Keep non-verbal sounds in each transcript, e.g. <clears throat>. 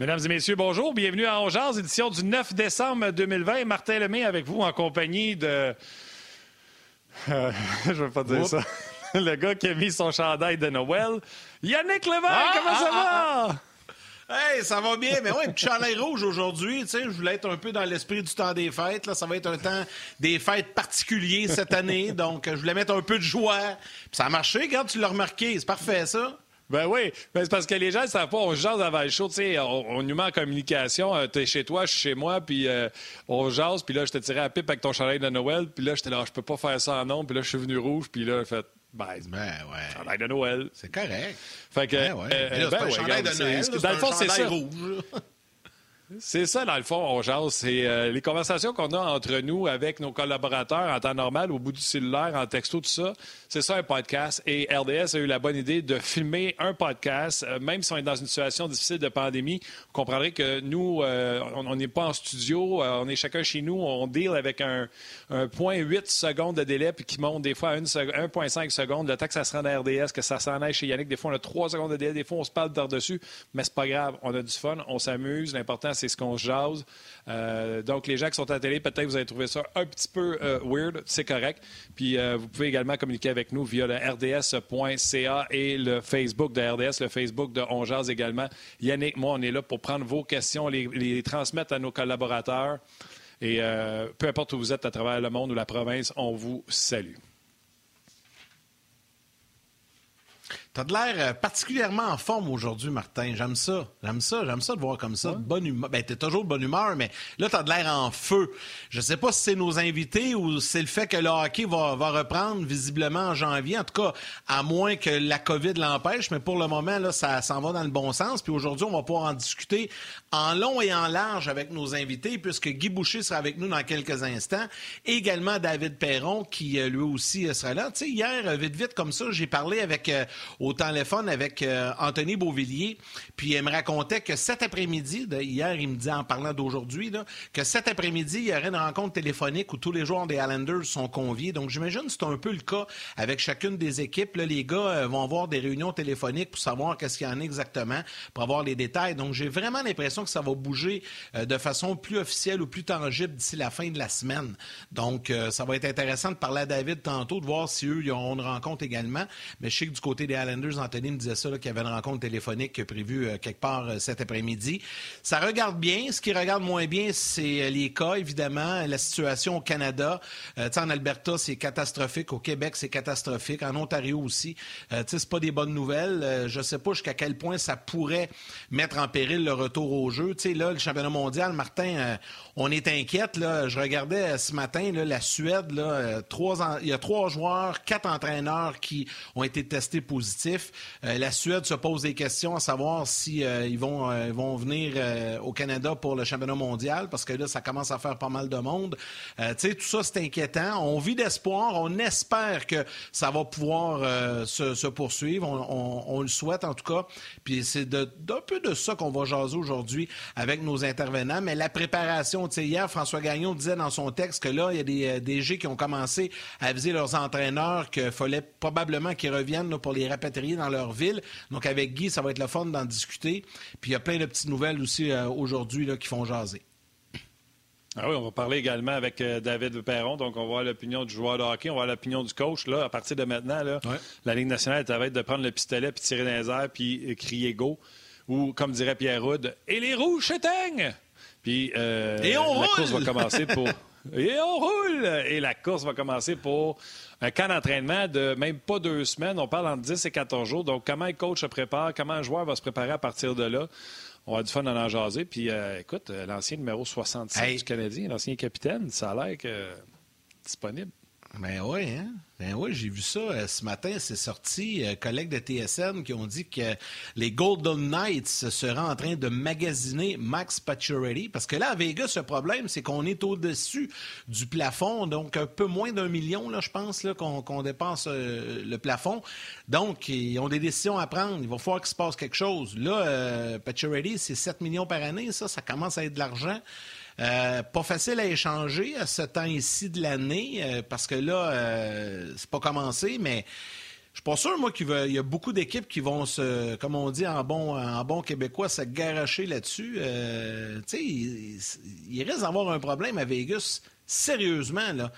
Mesdames et messieurs, bonjour. Bienvenue à Ongears, édition du 9 décembre 2020. Martin Lemay avec vous en compagnie de... Euh, <laughs> je ne veux pas dire ça. <laughs> Le gars qui a mis son chandail de Noël. Yannick Lévesque, Ah, comment ça ah, va? Hey, ça va bien, mais ouais, un petit chandail rouge aujourd'hui, tu sais, je voulais être un peu dans l'esprit du temps des fêtes, là, ça va être un temps des fêtes particuliers cette année, donc je voulais mettre un peu de joie. Puis ça a marché, regarde, tu l'as remarqué, c'est parfait ça. Ben oui, ben c'est parce que les gens ne savent pas, on se jase avant le show, tu sais, on, on nous met en communication, euh, t'es chez toi, je suis chez moi, puis euh, on jase, puis là, je te tirais à la pipe avec ton chandail de Noël, puis là, j'étais là, je peux pas faire ça en nom, puis là, je suis venu rouge, puis là, fait, ben, Ben ouais, chandail de Noël. c'est correct. Fait que, Ben ouais. euh, Mais là, c'est ben pas un ouais, chandail regarde, de Noël, là, dans le fond, c'est ça. rouge. C'est ça, dans le fond, on. C'est euh, les conversations qu'on a entre nous avec nos collaborateurs en temps normal, au bout du cellulaire, en texto, tout ça. C'est ça un podcast. Et RDS a eu la bonne idée de filmer un podcast, euh, même si on est dans une situation difficile de pandémie. Vous comprendrez que nous, euh, on n'est pas en studio, on est chacun chez nous, on deal avec un, un 0.8 secondes de délai, puis qui monte des fois à une sec- 1,5 secondes. Le temps que ça se rende à RDS, que ça s'en aille chez Yannick, des fois on a 3 secondes de délai, des fois on se parle par-dessus, mais c'est pas grave, on a du fun, on s'amuse. L'important, c'est ce qu'on se jase. Euh, donc, les gens qui sont à la télé, peut-être vous avez trouvé ça un petit peu euh, weird, c'est correct. Puis, euh, vous pouvez également communiquer avec nous via le rds.ca et le Facebook de RDS, le Facebook de On Jase également. Yannick, moi, on est là pour prendre vos questions, les, transmettre à nos collaborateurs. Et peu importe où vous êtes à travers le monde ou la province, on vous salue. T'as de l'air euh, particulièrement en forme aujourd'hui, Martin. J'aime ça. J'aime ça. J'aime ça de voir comme ça. De bonne humeur. Ben, t'es toujours de bonne humeur, mais là, t'as de l'air en feu. Je sais pas si c'est nos invités ou c'est le fait que le hockey va, va reprendre visiblement en janvier. En tout cas, à moins que la COVID l'empêche, mais pour le moment, là, ça s'en va dans le bon sens. Puis aujourd'hui, on va pouvoir en discuter en long et en large avec nos invités, puisque Guy Boucher sera avec nous dans quelques instants. Et également David Perron, qui euh, lui aussi euh, sera là. Tu sais, hier, vite, vite, comme ça, j'ai parlé avec euh, au téléphone avec euh, Anthony Beauvillier, puis il me racontait que cet après-midi, hier, il me dit en parlant d'aujourd'hui, que cet après-midi, il y aurait une rencontre téléphonique où tous les joueurs des Islanders sont conviés. Donc, j'imagine que c'est un peu le cas avec chacune des équipes. Les gars euh, vont avoir des réunions téléphoniques pour savoir qu'est-ce qu'il y en a exactement, pour avoir les détails. Donc, j'ai vraiment l'impression que ça va bouger euh, de façon plus officielle ou plus tangible d'ici la fin de la semaine. Donc, ça va être intéressant de parler à David tantôt, de voir si eux, ils auront une rencontre également. Mais je sais que du côté des Islanders, Anthony me disait ça, qu'il y avait une rencontre téléphonique prévue euh, quelque part euh, cet après-midi. Ça regarde bien. Ce qui regarde moins bien, c'est euh, les cas, évidemment. La situation au Canada. En Alberta, c'est catastrophique. Au Québec, c'est catastrophique. En Ontario aussi. C'est pas des bonnes nouvelles. Je sais pas jusqu'à quel point ça pourrait mettre en péril le retour au jeu. Tu sais, là, le championnat mondial, Martin, on est inquiète. Je regardais ce matin, là, la Suède, là, il y a trois joueurs, quatre entraîneurs qui ont été testés positifs. Euh, la Suède se pose des questions à savoir si euh, ils vont, euh, vont venir au Canada pour le championnat mondial, parce que là, ça commence à faire pas mal de monde. Tu sais, tout ça, c'est inquiétant. On vit d'espoir. On espère que ça va pouvoir se, poursuivre. On, le souhaite, en tout cas. Puis c'est d'un peu de ça qu'on va jaser aujourd'hui avec nos intervenants. Mais la préparation, hier, François Gagnon disait dans son texte que là, il y a des DG qui ont commencé à aviser leurs entraîneurs qu'il fallait probablement qu'ils reviennent pour les dans leur ville. Donc, avec Guy, ça va être le fun d'en discuter. Puis il y a plein de petites nouvelles aussi euh, aujourd'hui qui font jaser. Ah oui, on va parler également avec euh, David Perron. Donc, on va voir l'opinion du joueur de hockey, on va voir l'opinion du coach. Là, à partir de maintenant, là, Ouais. la Ligue nationale est à veille de prendre le pistolet, puis tirer dans les airs, puis euh, crier go. Ou, comme dirait Pierre Roud, et les rouges s'éteignent! Puis, euh, Et on la course roule! va commencer pour. <laughs> Et on roule! Et la course va commencer pour un camp d'entraînement de même pas deux semaines. On parle entre 10 et 14 jours. Donc, comment un coach se prépare, comment un joueur va se préparer à partir de là? On va du fun à en jaser. Puis, écoute, l'ancien numéro 67 du Canadien, l'ancien capitaine, ça a l'air que disponible. Ben oui, hein? Ben oui, j'ai vu ça euh, ce matin. C'est sorti. Euh, collègues de TSN qui ont dit que les Golden Knights seraient en train de magasiner Max Pacioretty. Parce que là, à Vegas, le problème, c'est qu'on est au-dessus du plafond. Donc, un peu moins d'un million, là, je pense, qu'on, dépense euh, le plafond. Donc, ils ont des décisions à prendre. Il va falloir qu'il se passe quelque chose. Là, Pacioretty, c'est 7 millions par année. Ça, ça commence à être de l'argent. Euh, pas facile à échanger à ce temps-ci de l'année, euh, parce que là, euh, c'est pas commencé, mais je suis pas sûr, moi, qu'il y a beaucoup d'équipes qui vont se, comme on dit en bon, en bon québécois, se garocher là-dessus. tu sais, il, risque d'avoir un problème à Vegas, sérieusement, là,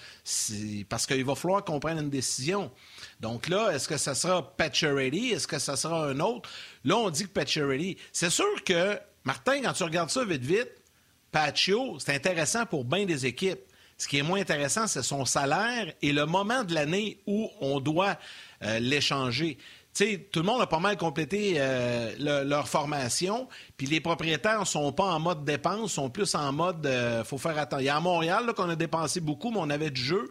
parce qu'il va falloir qu'on prenne une décision. Donc là, est-ce que ça sera Ready? Est-ce que ça sera un autre? Là, on dit que Ready. C'est sûr que, Martin, quand tu regardes ça vite, vite, Paccio, c'est intéressant pour bien des équipes. Ce qui est moins intéressant, c'est son salaire et le moment de l'année où on doit euh, l'échanger. sais, tout le monde a pas mal complété euh, leur formation, puis les propriétaires ne sont pas en mode dépense, sont plus en mode euh, faut faire attention. Il y a à Montréal qu'on a dépensé beaucoup, mais on avait du jeu,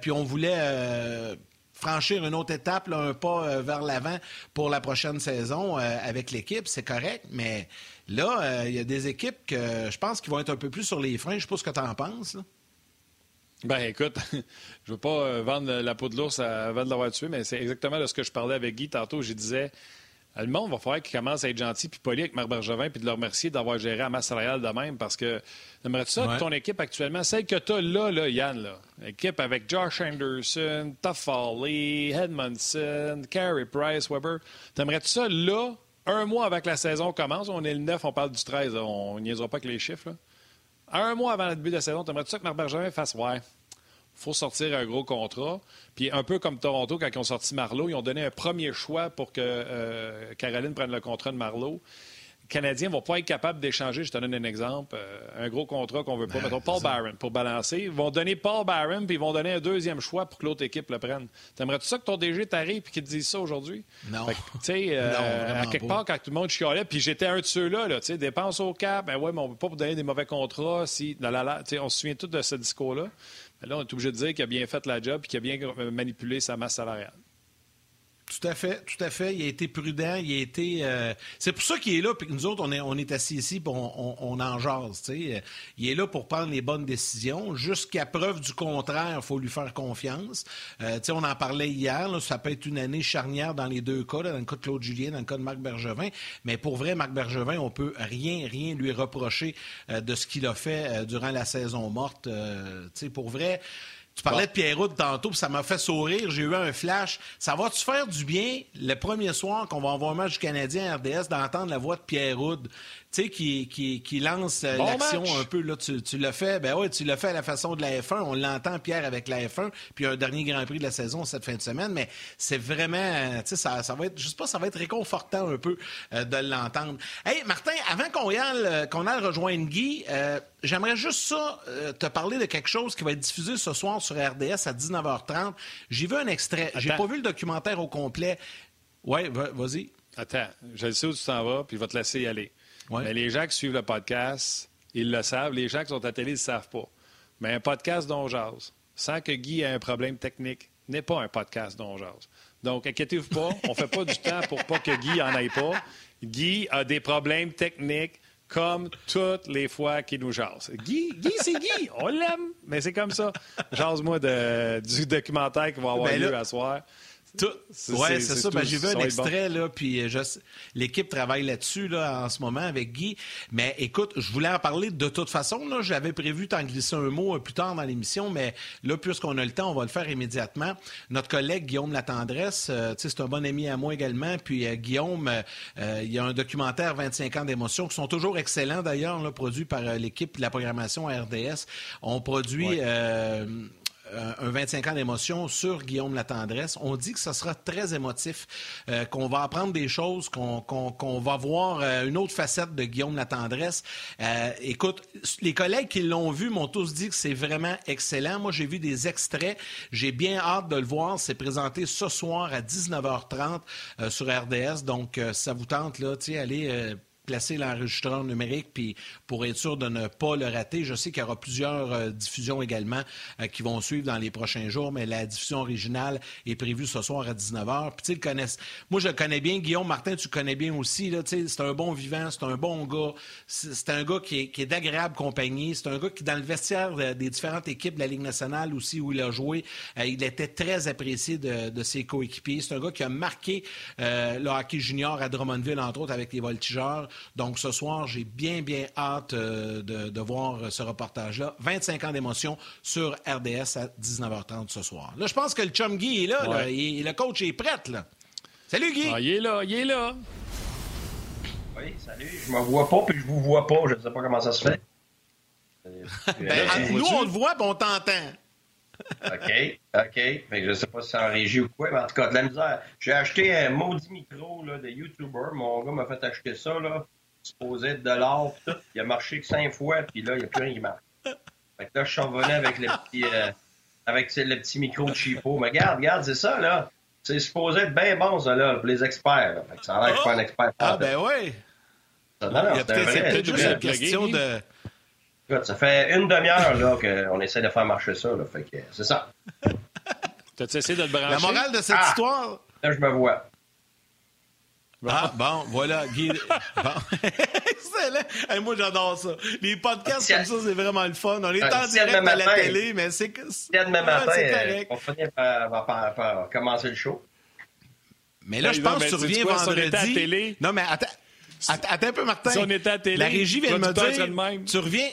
puis on voulait franchir une autre étape, un pas vers l'avant pour la prochaine saison avec l'équipe, c'est correct, mais Là, euh, il y a des équipes que je pense qui vont être un peu plus sur les freins. Je ne sais pas ce que tu en penses. Ben écoute, <laughs> je veux pas euh, vendre la peau de l'ours avant de l'avoir tué, mais c'est exactement de ce que je parlais avec Guy tantôt. Je disais, le monde va falloir qu'il commence à être gentil puis poli avec Marc Bergevin puis de le remercier d'avoir géré la masse salariale de même parce que aimerais-tu ça ton équipe actuellement, celle que tu as là, là, Yann, là, équipe avec Josh Anderson, Toffoli, Edmondson, Carey Price, Weber, t'aimerais-tu ça là un mois avant que la saison commence, on est le 9, on parle du 13, on niaisera pas avec les chiffres. Un mois avant le début de la saison, t'aimerais-tu ça que Marc Bergevin fasse Ouais, faut sortir un gros contrat. Puis un peu comme Toronto, quand ils ont sorti Marlowe, ils ont donné un premier choix pour que euh, Caroline prenne le contrat de Marlowe. Canadiens ne vont pas être capables d'échanger, je te donne un exemple, euh, un gros contrat qu'on veut pas. Ben, mettons Paul Barron pour balancer. Ils vont donner Paul Barron, puis ils vont donner un deuxième choix pour que l'autre équipe le prenne. T'aimerais-tu ça que ton DG t'arrive et qu'il te dise ça aujourd'hui? Non. Tu sais, euh, à quelque part, quand tout le monde chialait, puis j'étais un de ceux-là, là, tu sais, dépense au cap, ben ouais, mais on ne peut pas donner des mauvais contrats. Si, on se souvient tous de ce discours-là. Mais là, on est obligé de dire qu'il a bien fait la job et qu'il a bien manipulé sa masse salariale. Tout à fait, tout à fait. Il a été prudent, il a été. Euh, c'est pour ça qu'il est là, puis nous autres, on est, on est assis ici, puis on, on, en jase. sais. Il est là pour prendre les bonnes décisions. Jusqu'à preuve du contraire, il faut lui faire confiance. Euh, on en parlait hier, là, ça peut être une année charnière dans les deux cas, dans le cas de Claude Julien, dans le cas de Marc Bergevin. Mais pour vrai, Marc Bergevin, on peut rien, rien lui reprocher euh, de ce qu'il a fait euh, durant la saison morte. pour vrai. Tu parlais de Pierrot tantôt, puis ça m'a fait sourire. J'ai eu un flash. Ça va-tu faire du bien le premier soir qu'on va avoir un match du Canadien à RDS d'entendre la voix de Pierrot? Tu sais, qui, qui, qui, lance euh, l'action un peu. Là, tu, tu l'as fait, ben ouais, tu l'as fait à la façon de la F1. On l'entend, Pierre, avec la F1, puis un dernier Grand Prix de la saison cette fin de semaine. Mais c'est vraiment, euh, tu sais, ça, ça va être, je sais pas, ça va être réconfortant un peu euh, de l'entendre. Hey, Martin, avant qu'on y aille, qu'on aille rejoindre Guy, j'aimerais juste ça, te parler de quelque chose qui va être diffusé ce soir sur RDS à 19h30. J'ai vu un extrait. J'ai pas vu le documentaire au complet. Ouais, vas-y. Attends, je sais où tu t'en vas, puis je vais te laisser y aller. Mais les gens qui suivent le podcast, ils le savent. Les gens qui sont à la télé, ils ne savent pas. Mais un podcast dont jase, sans que Guy ait un problème technique, n'est pas un podcast dont jase. Donc, inquiétez-vous pas, on ne fait pas du temps pour pas que Guy en aille pas. Guy a des problèmes techniques comme toutes les fois qu'il nous jase. Guy, Guy c'est Guy, on l'aime, mais c'est comme ça. Jase-moi du documentaire qui va avoir ben lieu à soir. Oui, c'est ça. Ben, j'ai vu un extrait, là, puis euh, l'équipe travaille là-dessus là, en ce moment avec Guy. Mais écoute, je voulais en parler de toute façon. J'avais prévu t'en glisser un mot euh, plus tard dans l'émission, mais là, puisqu'on a le temps, on va le faire immédiatement. Notre collègue Guillaume Latendresse, euh, c'est un bon ami à moi également. Puis Guillaume, il y a un documentaire 25 ans d'émotion qui sont toujours excellents d'ailleurs, produits par l'équipe de la programmation RDS. On produit un 25 ans d'émotion sur Guillaume Latendresse. On dit que ce sera très émotif, euh, qu'on va apprendre des choses, qu'on va voir euh, une autre facette de Guillaume Latendresse. Euh, écoute, les collègues qui l'ont vu m'ont tous dit que c'est vraiment excellent. Moi, j'ai vu des extraits. J'ai bien hâte de le voir. C'est présenté ce soir à 19h30 sur RDS. Donc, ça vous tente, là, allez l'enregistreur numérique puis pour être sûr de ne pas le rater. Je sais qu'il y aura plusieurs euh, diffusions également euh, qui vont suivre dans les prochains jours, mais la diffusion originale est prévue ce soir à 19h. Puis tu sais, moi je le connais bien. Guillaume Martin, tu le connais bien aussi. C'est un bon vivant, c'est un bon gars. C'est un gars qui est, qui est d'agréable compagnie. C'est un gars qui, dans le vestiaire des différentes équipes de la Ligue nationale aussi où il a joué, il était très apprécié de, de ses coéquipiers. C'est un gars qui a marqué le hockey junior à Drummondville, entre autres, avec les voltigeurs. Donc, ce soir, j'ai bien, bien hâte euh, de, voir ce reportage-là. 25 ans d'émotion sur RDS à 19h30 ce soir. Là, je pense que le chum Guy est là. le coach est prêt. Là. Salut, Guy! Ah, il est là, il est là. Oui, salut. Je me vois pas, puis je vous vois pas. Je ne sais pas comment ça se fait. ben, nous, on le voit, puis on t'entend. OK, OK. Fait que je sais pas si c'est en régie ou quoi, mais en tout cas, de la misère. J'ai acheté un maudit micro là, de YouTuber. Mon gars m'a fait acheter ça, là, supposé être de l'or, tout. Il a marché que cinq fois, puis là, il n'y a plus rien qui marche. Fait que là, je suis revenu avec le petit, euh, avec le petit micro de cheapo. Mais regarde, regarde, c'est ça, là. C'est supposé être bien bon, ça, là, pour les experts. Fait que ça a l'air que je suis pas un expert. Ah, ben oui. Non, non, c'est juste une question de ça fait une demi-heure là, qu'on essaie de faire marcher ça. Là, fait que c'est ça. <laughs> T'as-tu essayé de le brancher? La morale de cette ah! histoire? Là, je me vois. Ah, bon, voilà. Guy... <laughs> bon. <laughs> Excellent. moi, j'adore ça. Les podcasts comme ça, c'est vraiment le fun. On est en direct à la télé, mais c'est demain matin, correct. on finit par, par, commencer le show. Mais là, je pense que tu reviens vendredi. Non, mais attends. Attends un peu, Martin. Si on était à télé, la régie vient de me dire. Tu reviens.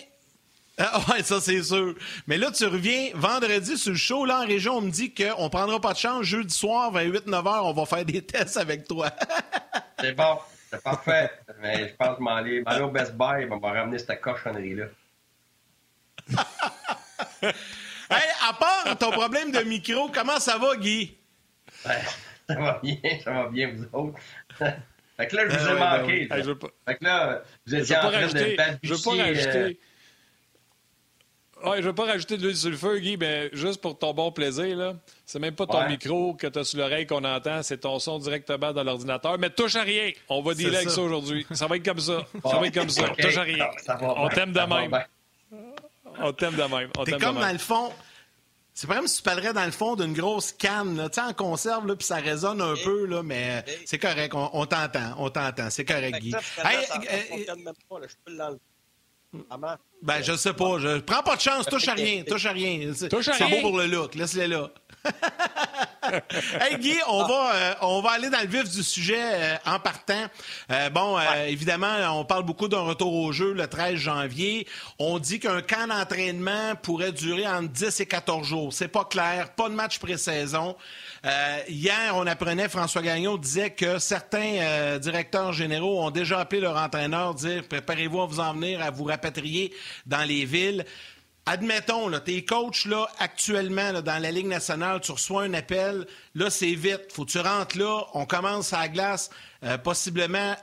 <laughs> Ah, ouais, ça, c'est sûr. Mais là, tu reviens vendredi sur le show. Là, en région, on me dit qu'on prendra pas de chance. Jeudi soir, 28-9 heures, on va faire des <laughs> tests avec toi. <laughs> c'est bon. C'est parfait. Mais je pense que je m'en aller, au Best Buy et on va ramener cette cochonnerie-là. hey, à part ton problème de micro, comment ça va, Guy? ça va bien, ça va bien, vous autres. fait que là, je vous ai ah manqué. je veux pas... Fait que là, vous étiez en train de Je veux pas rajouter... Euh, Ouais, je veux pas rajouter de l'huile sur le feu, Guy, mais juste pour ton bon plaisir, là. C'est même pas ton micro que tu as sur l'oreille qu'on entend, c'est ton son directement dans l'ordinateur. Mais touche à rien. On va dealer avec ça aujourd'hui. Ça va être comme ça. <laughs> Ça va être comme ça. Touche à rien. On t'aime de même. On t'aime de même. T'es comme dans le fond. C'est pas comme si tu parlerais dans le fond d'une grosse canne, tu sais, en conserve, puis ça résonne un peu, là, mais c'est correct, on, t'entend, on t'entend, c'est correct, Guy. Ben, je sais pas. Je prends pas de chance. Touche à rien. <laughs> Touche à rien. C'est beau pour le look. Laisse-les là. <laughs> hey Guy, on va, euh, on va aller dans le vif du sujet euh, en partant. Euh, bon, évidemment, on parle beaucoup d'un retour au jeu le 13 janvier. On dit qu'un camp d'entraînement pourrait durer entre 10 et 14 jours. C'est pas clair. Pas de match pré-saison. hier, on apprenait, François Gagnon disait que certains directeurs généraux ont déjà appelé leur entraîneur, dire préparez-vous à vous en venir, à vous rapatrier dans les villes. Admettons, tes coachs là, actuellement dans la Ligue nationale, tu reçois un appel, là, c'est vite. Faut que tu rentres là, on commence à la glace, euh, possiblement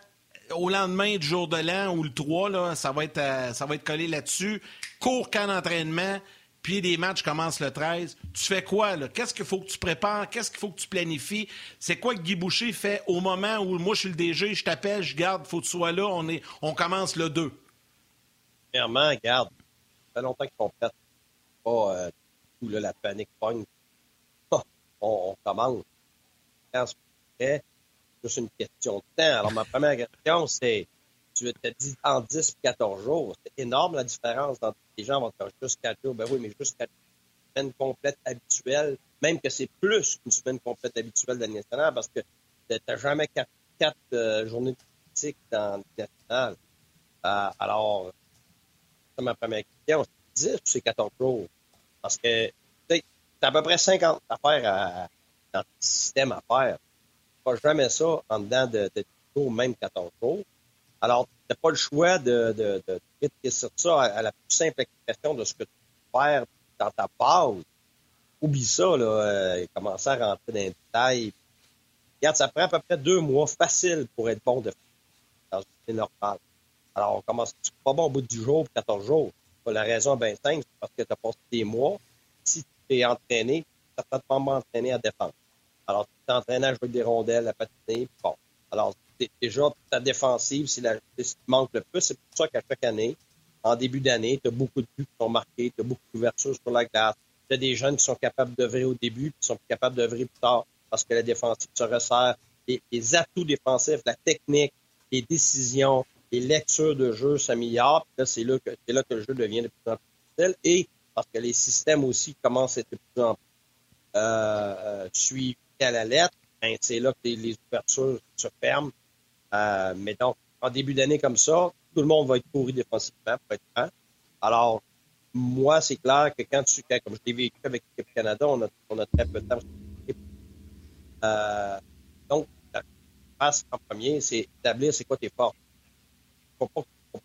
au lendemain du jour de l'an ou le 3, là, ça, va être, euh, ça va être collé là-dessus. Court camp d'entraînement, puis les matchs commencent le 13. Tu fais quoi, là? Qu'est-ce qu'il faut que tu prépares? Qu'est-ce qu'il faut que tu planifies? C'est quoi que Guy Boucher fait au moment où moi, je suis le DG, je t'appelle, je garde, faut que tu sois là, on, est, on commence le 2? Clairement, garde fait longtemps sont prêts. Pas euh, tout là, la panique pogne. <laughs> on, on, commence. C'est juste une question de temps. Alors, ma première question, c'est tu as dit en 10 et 14 jours. C'est énorme la différence les gens vont faire juste 4 jours. Ben oui, mais juste 4 semaines complètes habituelles, même que c'est plus qu'une semaine complète habituelle de nationale parce que tu n'as jamais 4, euh, journées de critique dans le national. Euh, alors, ma première question. C'est 10 ou c'est 14 jours? Parce que tu as à peu près 50 affaires dans le système à faire. Ne jamais ça en dedans de, de, même 14 jours. Alors, tu n'as pas le choix de, de, de, ça à, la plus simple expression de ce que tu peux faire dans ta base. Oublie ça, là, euh, commencer à rentrer dans les détails. Regarde, ça prend à peu près deux mois facile pour être bon de C'est normal. Alors, on commence pas bon au bout du jour, 14 jours. La raison bien simple, c'est parce que tu as passé des mois. Si tu es entraîné, tu n'as pas entraîné à défendre. Alors, tu t'es entraîné à jouer des rondelles, à patiner, bon. Alors, déjà ta défensive, c'est ce qui manque le plus. C'est pour ça qu'à chaque année, en début d'année, tu as beaucoup de buts qui sont marqués, tu as beaucoup d'ouvertures sur la glace. Tu as des jeunes qui sont capables d'œuvrer au début, qui sont capables d'œuvrer plus tard parce que la défensive se resserre. Les atouts défensifs, la technique, les décisions, les lectures de jeu s'améliorent. Là, c'est là, que, là que le jeu devient de plus en plus difficile. Et parce que les systèmes aussi commencent à être de plus en plus euh, suivis à la lettre, ben, c'est là que les, ouvertures se ferment. Euh, mais donc, en début d'année comme ça, tout le monde va être pourri défensivement, pour être. Alors, moi, c'est clair que quand tu, comme je l'ai vécu avec l'équipe Canada, on a, très peu de temps. Euh, donc, la phase en premier, c'est établir c'est quoi tes forces. Pas, que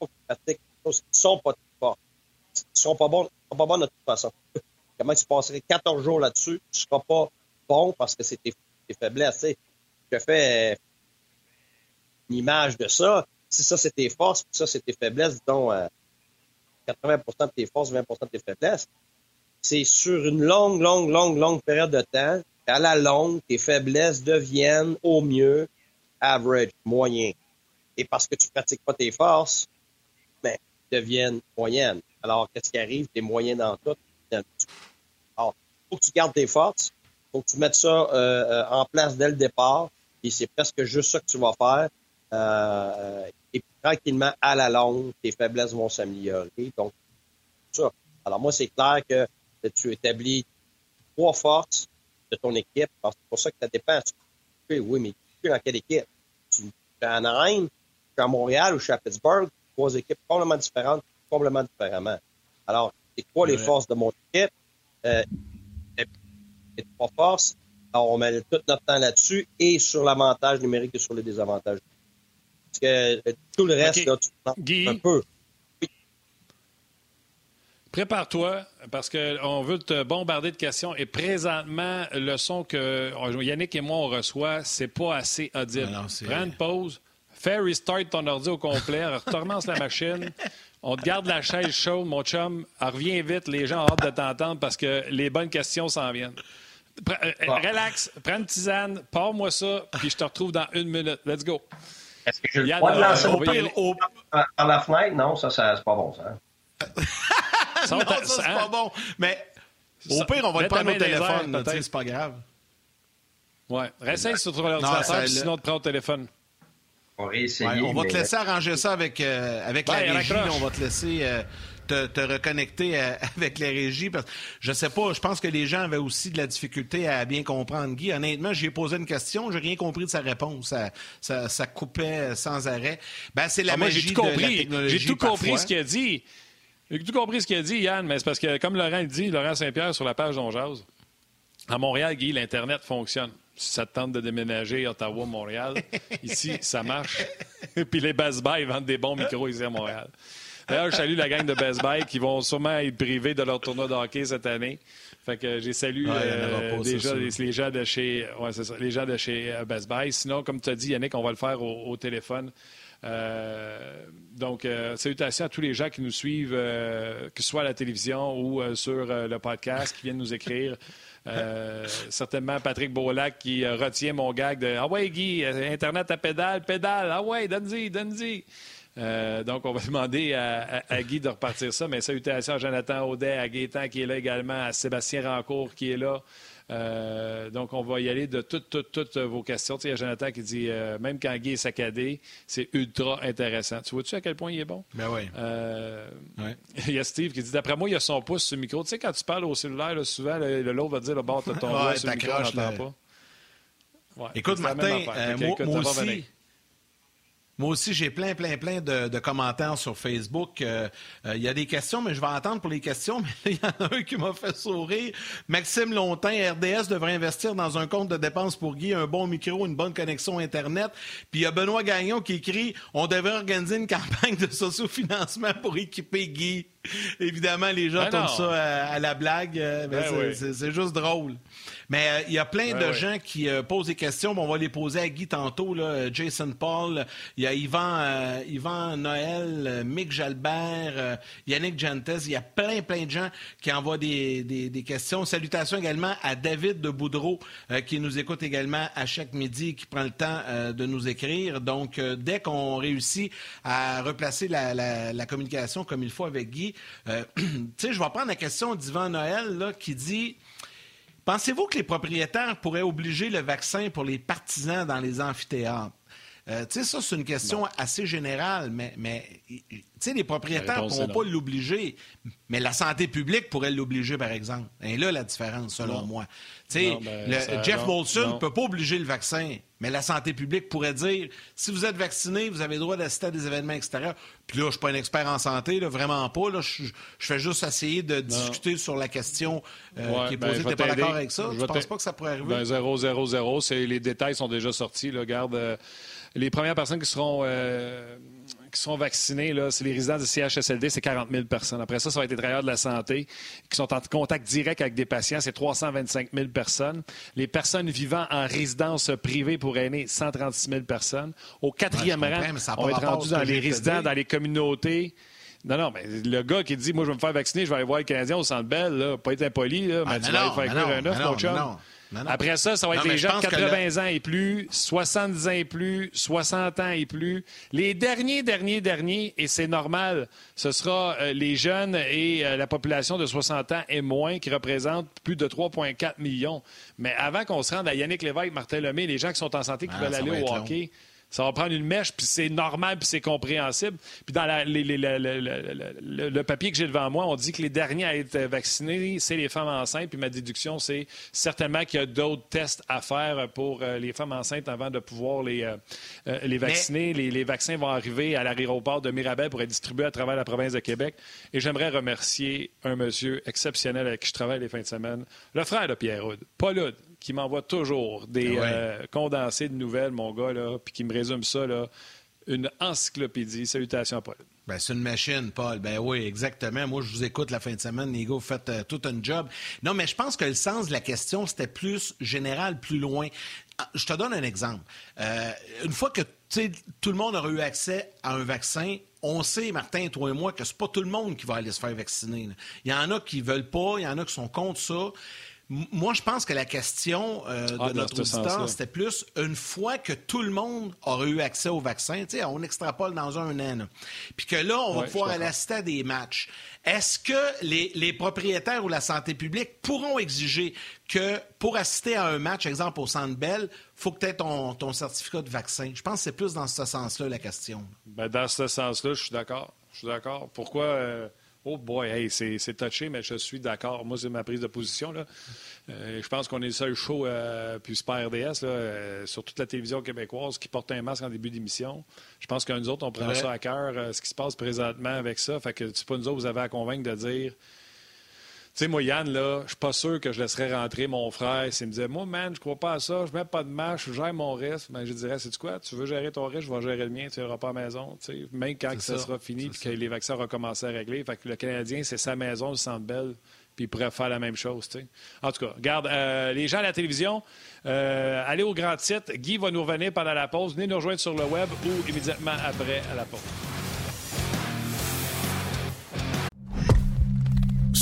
tu pratiques des choses qui ne sont pas forces. Ils ne sont pas pas bons de toute façon. <laughs> Comment tu passerais 14 jours là-dessus, tu ne seras pas bon parce que c'est tes, faiblesses. Je fais une image de ça. Si ça, c'est tes forces, puis ça, c'est tes faiblesses, 80 euh, de tes forces, 20 de tes faiblesses, c'est sur une longue, longue, longue, longue période de temps à la longue, tes faiblesses deviennent au mieux average, moyen. Et parce que tu ne pratiques pas tes forces, ben, deviennent moyennes. Alors, qu'est-ce qui arrive? Tes moyens dans tout. Alors, il faut que tu gardes tes forces. Il faut que tu mettes ça euh, euh, en place dès le départ. Et c'est presque juste ça que tu vas faire. Euh, et puis, tranquillement, à la longue, tes faiblesses vont s'améliorer. Donc, ça. Alors, moi, c'est clair que tu établis trois forces, de ton équipe. C'est pour ça que ça dépend. Oui, mais tu es dans quelle équipe? Tu es à Anaheim, à Montréal ou je suis à Pittsburgh, trois équipes complètement différentes, complètement différemment. Alors, c'est quoi les forces de mon équipe? Euh, les trois forces. Alors, on met tout notre temps là-dessus et sur l'avantage numérique et sur les désavantages. Parce que euh, tout le reste, là, tu un peu. Prépare-toi parce qu'on veut te bombarder de questions et présentement, le son que Yannick et moi on reçoit, c'est pas assez audible. Ah Prends une pause, fais restart ton ordi au complet, <laughs> recommence la machine. On te garde la chaise chaude, mon chum. Reviens vite, les gens ont hâte de t'entendre parce que les bonnes questions s'en viennent. Euh, relax, prends une tisane, pars-moi ça, puis je te retrouve dans une minute. Let's go. Est-ce que je le droit de lancer au, par la fenêtre? Non, ça, ça c'est pas bon, ça. ça, <laughs> non, ça, c'est pas bon. Mais au pire, on va le prendre au téléphone. C'est pas grave. Ouais. Reste sur ton ordinateur, sinon, te prends au téléphone. On va essayer. on va te laisser arranger ça avec, euh, avec la régie. On va te laisser euh, te, te, reconnecter euh, <laughs> avec la régie. Parce, je sais pas, je pense que les gens avaient aussi de la difficulté à bien comprendre Guy. Honnêtement, j'ai posé une question, j'ai rien compris de sa réponse. Ça, ça, ça coupait sans arrêt. Ben, c'est la ah, magie de la technologie. J'ai tout compris ce qu'il a dit. J'ai tout compris ce qu'il a dit, Yann, mais c'est parce que, comme Laurent dit, Laurent Saint-Pierre sur la page d'Onjaz, à Montréal, Guy, l'Internet fonctionne. Si ça te tente de déménager Ottawa, Montréal, <laughs> ici, ça marche. <laughs> Puis les Best Buy vendent des bons micros ici à Montréal. D'ailleurs, je salue la gang de Best Buy qui vont sûrement être privés de leur tournoi de hockey cette année. Fait que j'ai salué euh, déjà les, gens de chez, ouais, ça, les gens de chez euh, Best Buy. Sinon, comme tu as dit, Yannick, on va le faire au téléphone. Euh, donc, euh, salutations à tous les gens qui nous suivent, euh, que ce soit à la télévision ou sur le podcast, qui viennent nous écrire. <laughs> certainement Patrick Beaulac qui retient mon gag de Ah ouais, Guy, Internet à pédale, pédale, ah ouais, donne-y, donne-y. donc, on va <laughs> demander à, Guy de repartir ça. Mais salutations à Jonathan Audet, à Gaétan qui est là également, à Sébastien Rancourt qui est là. Euh, donc, on va y aller de toutes, toutes, toutes vos questions. Tu sais, il y a Jonathan qui dit euh, même quand Guy est saccadé, c'est ultra intéressant. Tu vois-tu à quel point il est bon? Ben oui. Euh, <laughs> il y a Steve qui dit d'après moi, il y a son pouce sur le micro. Tu sais, quand tu parles au cellulaire, souvent, l'autre va dire le bord de ton doigt sur le micro, on n'entend pas. Écoute, Martin, moi, aussi. Moi aussi, j'ai plein, plein, plein de, commentaires sur Facebook. Euh, euh, il y a des questions, mais je vais attendre pour les questions. <laughs> Mais il y en a un qui m'a fait sourire. Maxime Longtin, RDS devrait investir dans un compte de dépenses pour Guy, un bon micro, une bonne connexion Internet. Puis il y a Benoît Gagnon qui écrit On devrait organiser une <laughs> campagne de sociofinancement pour équiper Guy. Évidemment, les gens Ben ça à, à la blague. euh, Ben c'est- oui. c'est c'est juste drôle. Mais euh, il y a plein Ben de gens qui euh, posent des questions. Bon, on va les poser à Guy tantôt. Là. Jason Paul, il y a Yvan, euh, Yvan Noël, Mick Jalbert, Yannick Gentes. Il y a plein, plein de gens qui envoient des, des- des questions. Salutations également à David de Boudreau qui nous écoute également à chaque midi, qui prend le temps de nous écrire. Donc, dès qu'on réussit à replacer la, la- la communication comme il faut avec Guy, euh, <clears throat> tu sais, je vais prendre la question d'Yvan Noël là, qui dit... Pensez-vous que les propriétaires pourraient obliger le vaccin pour les partisans dans les amphithéâtres? Euh, tu sais, ça, c'est une question assez générale, mais, mais tu sais, les propriétaires ne pourront pas l'obliger, mais la santé publique pourrait l'obliger, par exemple. Et là, la différence, selon Non. moi. Tu sais, ben, Jeff Molson ne peut pas obliger le vaccin, mais la santé publique pourrait dire si vous êtes vacciné, vous avez le droit d'assister à des événements extérieurs. Puis là, je ne suis pas un expert en santé, là, vraiment pas. Là, je, je fais juste essayer de discuter sur la question euh, Ouais, qui est ben, posée. tu vais pas d'accord avec ça? Je penses t'a- pas que ça pourrait arriver? Ben, 0, 0, 0. C'est, les détails sont déjà sortis. Là. Garde, euh, les premières personnes qui seront, euh, qui seront vaccinées, c'est les résidents du CHSLD, c'est 40 000 personnes. Après ça, ça va être les travailleurs de la santé qui sont en contact direct avec des patients, c'est 325 000 personnes. Les personnes vivant en résidence privée pour aînés, 136 000 personnes. Au quatrième Ouais, rang, mais on va être rendu dans les résidents, dans les communautés. Non, non, mais le gars qui dit, moi, je vais me faire vacciner, je vais aller voir les Canadiens au Centre Bell, là, pas être impoli, là, mais Ah, tu non, vas aller faire mais cuire non, un œuf, mais mon non, chum. Non, non. Après ça, ça va être Non, je gens de pense que 80 ans et plus, 70 ans et plus, 60 ans et plus. Les derniers, derniers, derniers, et c'est normal, ce sera euh, les jeunes et euh, la population de 60 ans et moins qui représentent plus de 3,4 millions. Mais avant qu'on se rende à Yannick Lévesque, Martin Lemay, les gens qui sont en santé qui Ah, veulent aller au long. Ça va prendre une mèche, puis c'est normal, puis c'est compréhensible. Puis dans la- les- les- le, papier que j'ai devant moi, on dit que les derniers à être vaccinés, c'est les femmes enceintes. Puis ma déduction, c'est certainement qu'il y a d'autres tests à faire pour euh, les femmes enceintes avant de pouvoir les, euh, euh, les vacciner. Les, les vaccins vont arriver à l'aéroport de Mirabel pour être distribués à travers la province de Québec. Et j'aimerais remercier un monsieur exceptionnel avec qui je travaille les fins de semaine, le frère de Pierre Houd, Paul Houd, qui m'envoie toujours des Ouais. euh, condensés de nouvelles, mon gars, là, puis qui me résume ça, là, une encyclopédie. Salutations, Paul. Ben, c'est une machine, Paul. Ben oui, exactement. Moi, je vous écoute la fin de semaine. Les gars, vous faites euh, tout un job. Non, mais je pense que le sens de la question, c'était plus général, plus loin. Ah, Je te donne un exemple. Euh, une fois que tout le monde aura eu accès à un vaccin, on sait, Martin, toi et moi, que c'est pas tout le monde qui va aller se faire vacciner. Il y en a qui veulent pas, il y en a qui sont contre ça. Moi, je pense que la question euh, de Ah, dans notre auditeur, c'était plus une fois que tout le monde aura eu accès au vaccin, tu sais, on extrapole dans un an, puis que là, on va Ouais, pouvoir aller assister à des matchs. Est-ce que les, les propriétaires ou la santé publique pourront exiger que pour assister à un match, exemple au Centre Bell, faut que tu aies ton, ton certificat de vaccin? Je pense que c'est plus dans ce sens-là la question. Ben, dans ce sens-là, je suis d'accord. Je suis d'accord. Pourquoi? euh, Oh boy, hey, c'est touché, mais je suis d'accord. Moi, c'est ma prise de position. Là. Euh, je pense qu'on est le seul show, euh, puis c'est pas RDS, là, euh, sur toute la télévision québécoise, qui porte un masque en début d'émission. Je pense que nous autres, on prend Ouais. ça à cœur, euh, ce qui se passe présentement avec ça. Fait que c'est pas nous autres, vous avez à convaincre de dire. Tu sais, moi, Yann, là, je suis pas sûr que je laisserais rentrer mon frère s'il me disait Moi, man, je crois pas à ça, je mets pas de match, je gère mon risque. Ben, je dirais C'est quoi? Tu veux gérer ton risque, je vais gérer le mien, tu iras pas à la maison. Tu sais, même quand que ça, ça. sera fini puis que les vaccins auront commencé à régler. Fait que le Canadien, c'est sa maison, le centre belle, puis il pourrait faire la même chose. tu sais. En tout cas, regarde, euh, les gens à la télévision, euh, allez au grand titre. Guy va nous revenir pendant la pause. Venez nous rejoindre sur le web ou immédiatement après à la pause.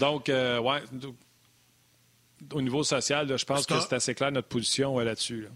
Donc, euh, ouais, au niveau social, là, je pense que- c'est assez clair notre position là-dessus. là.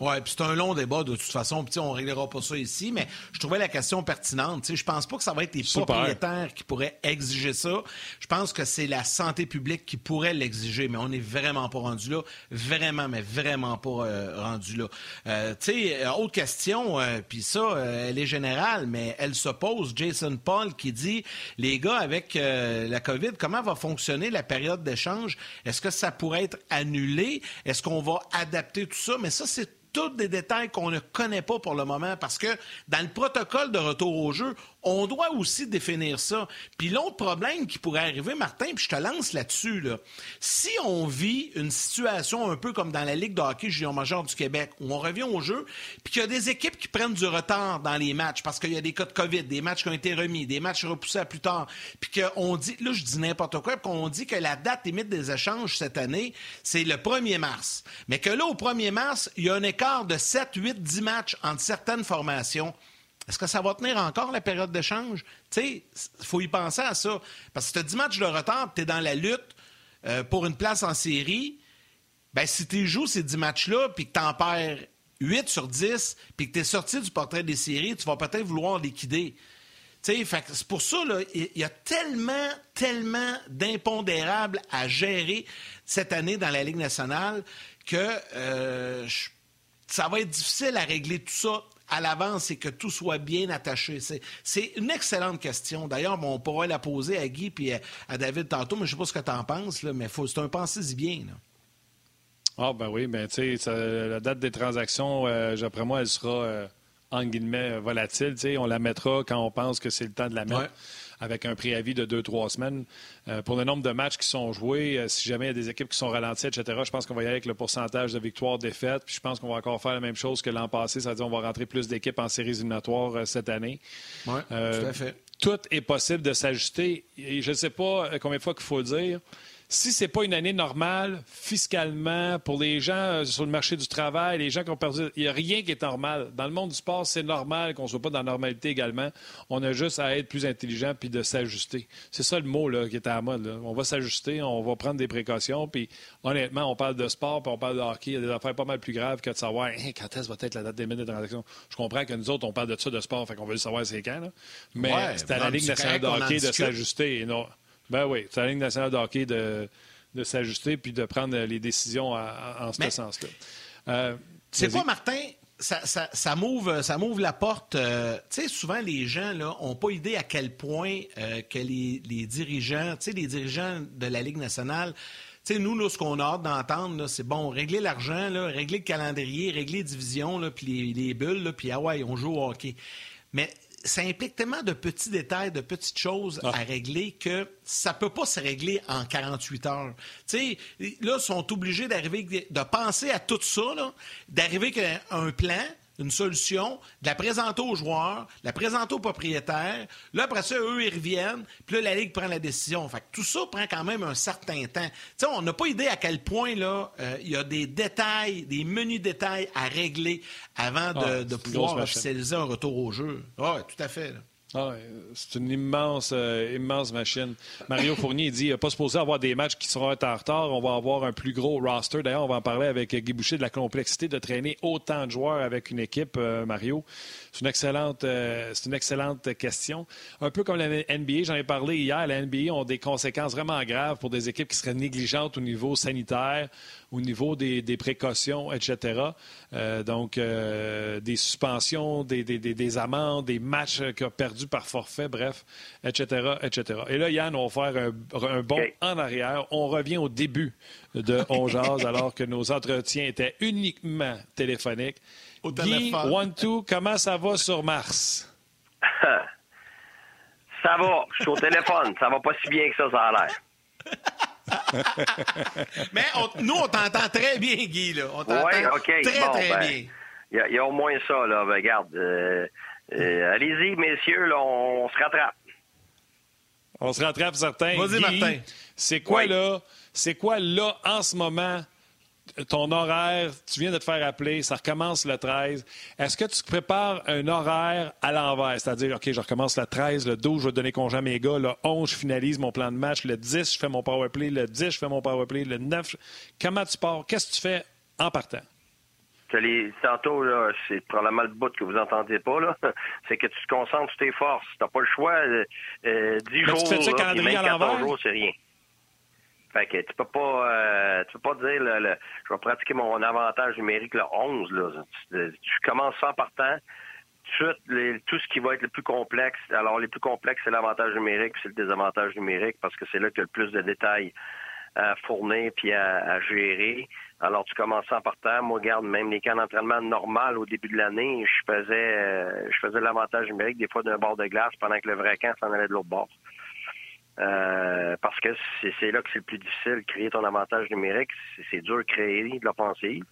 Oui, puis c'est un long débat de toute façon. Puis on ne réglera pas ça ici, mais je trouvais la question pertinente. Je pense pas que ça va être les propriétaires qui pourraient exiger ça. Je pense que c'est la santé publique qui pourrait l'exiger, mais on n'est vraiment pas rendu là. Vraiment, mais vraiment pas euh, rendu là. Euh, tu sais, euh, autre question, puis ça, elle est générale, mais elle se pose. Jason Paul qui dit, les gars, avec la COVID, comment va fonctionner la période d'échange? Est-ce que ça pourrait être annulé? Est-ce qu'on va adapter tout ça? Mais ça, c'est tous des détails qu'on ne connaît pas pour le moment parce que dans le protocole de retour au jeu, on doit aussi définir ça. Puis l'autre problème qui pourrait arriver, Martin, puis je te lance là-dessus, là. si on vit une situation un peu comme dans la Ligue de hockey junior majeur du Québec, où on revient au jeu, puis qu'il y a des équipes qui prennent du retard dans les matchs parce qu'il y a des cas de COVID, des matchs qui ont été remis, des matchs repoussés à plus tard, puis qu'on dit, là je dis n'importe quoi, puis qu'on dit que la date limite des échanges cette année, c'est le 1er mars. Mais que là, au 1er mars, il y a un écart de 7, 8, 10 matchs entre certaines formations. Est-ce que ça va tenir encore la période d'échange? Tu sais, il faut y penser à ça. Parce que tu as 10 matchs de retard, tu es dans la lutte euh, pour une place en série. Ben, si tu joues ces 10 matchs-là, puis que tu en perds 8 sur 10, puis que tu es sorti du portrait des séries, tu vas peut-être vouloir liquider. C'est pour ça, il y a tellement, tellement d'impondérables à gérer cette année dans la Ligue nationale que euh, ça va être difficile à régler tout ça à l'avance et que tout soit bien attaché? C'est une excellente question. D'ailleurs, on pourrait la poser à Guy et à, David tantôt, mais je ne sais pas ce que tu en penses, là, mais c'est un pensez-y bien. Ah, ben oui, ben, tu sais, la date des transactions, euh, d'après moi, elle sera, euh, en guillemets, volatile. On la mettra quand on pense que c'est le temps de la mettre avec un préavis de deux, trois semaines. Euh, pour le nombre de matchs qui sont joués, euh, si jamais il y a des équipes qui sont ralenties, etc., je pense qu'on va y aller avec le pourcentage de victoires, défaites. Puis je pense qu'on va encore faire la même chose que l'an passé, c'est-à-dire qu'on va rentrer plus d'équipes en séries éliminatoires euh, cette année. Oui, tout à fait. Tout est possible de s'ajuster. Et je ne sais pas combien de fois qu'il faut le dire si c'est pas une année normale, fiscalement, pour les gens euh, sur le marché du travail, les gens qui ont perdu, il n'y a rien qui est normal. Dans le monde du sport, c'est normal qu'on ne soit pas dans la normalité également. On a juste à être plus intelligent puis de s'ajuster. C'est ça le mot là, qui est à la mode. On va s'ajuster, on va prendre des précautions. Puis honnêtement, on parle de sport puis on parle de hockey. Il y a des affaires pas mal plus graves que de savoir quand est-ce va être la date des minutes de transaction? Je comprends que nous autres, on parle de ça de sport, fait qu'on veut savoir c'est quand. Mais c'est à la Ligue nationale de hockey de s'ajuster. Non. Ben oui, c'est la Ligue nationale de hockey de, de s'ajuster puis de prendre les décisions en, ce sens-là. Euh, c'est quoi, Martin? Ça, ça, ça, m'ouvre, ça m'ouvre la porte. Euh, tu sais, souvent, les gens n'ont pas idée à quel point euh, que les, les dirigeants, tu sais, les dirigeants de la Ligue nationale, tu sais, nous, là, ce qu'on a hâte d'entendre, c'est bon, régler l'argent, régler le calendrier, régler les divisions, puis les, les bulles, puis ah ouais, on joue au hockey. Mais ça implique tellement de petits détails, de petites choses ah. à régler que ça peut pas se régler en 48 heures. Tu sais, là, ils sont obligés d'arriver, de penser à tout ça, d'arriver avec un plan, une solution, de la présenter aux joueurs, de la présenter aux propriétaires. Là, après ça, eux, ils reviennent. Puis là, la Ligue prend la décision. Fait que tout ça prend quand même un certain temps. on n'a pas idée à quel point là, euh, il y a des détails, des menus détails à régler avant de, ah, pouvoir officialiser un retour au jeu. Oui, tout à fait. Ah, c'est une immense, euh, immense machine. Mario Fournier dit qu'il n'est pas supposé avoir des matchs qui seront en retard. On va avoir un plus gros roster. D'ailleurs, on va en parler avec Guy Boucher de la complexité de traîner autant de joueurs avec une équipe, euh, Mario. C'est une, excellente, euh, c'est une excellente question. Un peu comme la NBA, j'en ai parlé hier, la NBA ont des conséquences vraiment graves pour des équipes qui seraient négligentes au niveau sanitaire, au niveau des, précautions, etc. Euh, donc, euh, des suspensions, des, des, amendes, des matchs qui ont perdu par forfait, bref, etc., etc. Et là, Yann, on va faire un, bond en arrière. On revient au début de On alors que nos entretiens étaient uniquement téléphoniques. Au Guy, one, two, comment ça va sur Mars? <laughs> ça va, je suis au téléphone. Ça va pas si bien que ça, ça a l'air. <laughs> Mais nous, on t'entend très bien, Guy. Là. On t'entend très, très ben, bien. Il y, a au moins ça. Là. Ben, regarde, euh, euh, allez-y, messieurs, là, on, se rattrape. On se rattrape, certains. Vas-y, Martin. C'est quoi, là? C'est quoi, là, en ce moment, ton horaire, tu viens de te faire appeler, ça recommence le 13. Est-ce que tu prépares un horaire à l'envers? C'est-à-dire, OK, je recommence le 13, le 12, je vais donner congé à mes gars, le 11, je finalise mon plan de match, le 10, je fais mon powerplay, le 10, je fais mon powerplay, le 9. Comment tu pars? Qu'est-ce que tu fais en partant? Les, tantôt, là, c'est probablement le bout que vous entendez pas, là. <laughs> c'est que tu te concentres sur tes forces. T'as pas le choix. Euh, euh, 10 jours, tu là, calendrier puis même à l'envers? 14 jours, c'est rien. Fait que tu peux pas euh, tu peux pas dire le- je vais pratiquer mon avantage numérique le 11 là. Tu, tu commences sans partant. Tout, les- ce qui va être le plus complexe. Alors les plus complexes, c'est l'avantage numérique, c'est le désavantage numérique parce que c'est là a le plus de détails à fournir puis à, à gérer. Alors tu commences en partant. Moi, regarde, même les camps d'entraînement normal au début de l'année, je faisais euh, je faisais l'avantage numérique des fois d'un bord de glace pendant que le vrai camp s'en allait de l'autre bord. Euh, parce que c'est là que c'est le plus difficile, créer ton avantage numérique. C'est- C'est dur de créer de l'offensive.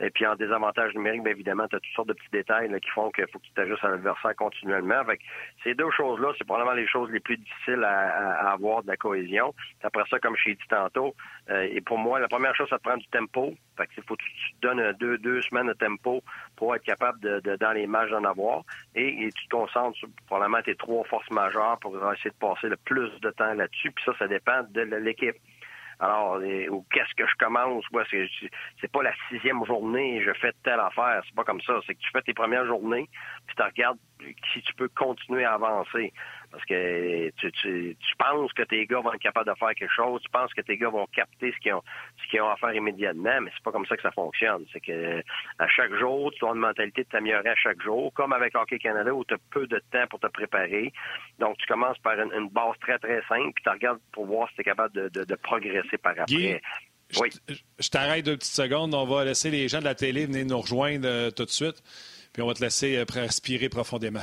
Et puis en désavantage numérique, bien évidemment, tu as toutes sortes de petits détails là, qui font qu'il faut que tu t'ajustes à l'adversaire continuellement. Fait que ces deux choses-là, c'est probablement les choses les plus difficiles à, à- avoir de la cohésion. Après ça, comme je t'ai dit tantôt, euh, et pour moi, la première chose, ça te prend du tempo. Fait que faut que tu te donnes deux, deux semaines de tempo pour être capable de, de- dans les matchs d'en avoir. Et, et tu te concentres sur probablement tes trois forces majeures pour essayer de passer le plus de temps là-dessus. Puis ça, ça dépend de l'équipe. Alors, ou qu'est-ce que je commence? Ouais, c'est pas la sixième journée, je fais telle affaire. C'est pas comme ça. C'est que tu fais tes premières journées, puis tu regardes si tu peux continuer à avancer. Parce que tu, tu, tu penses que tes gars vont être capables de faire quelque chose, tu penses que tes gars vont capter ce qu'ils ont, ce qu'ils ont à faire immédiatement, mais c'est pas comme ça que ça fonctionne. C'est que à chaque jour, tu avoir une mentalité de t'améliorer à chaque jour, comme avec Hockey Canada où tu as peu de temps pour te préparer. Donc, tu commences par une, une base très, très simple, puis tu regardes pour voir si tu es capable de, de- de progresser par après. Guy, Oui. Je, t'arrête deux petites secondes. On va laisser les gens de la télé venir nous rejoindre euh, tout de suite. Puis on va te laisser euh, respirer profondément.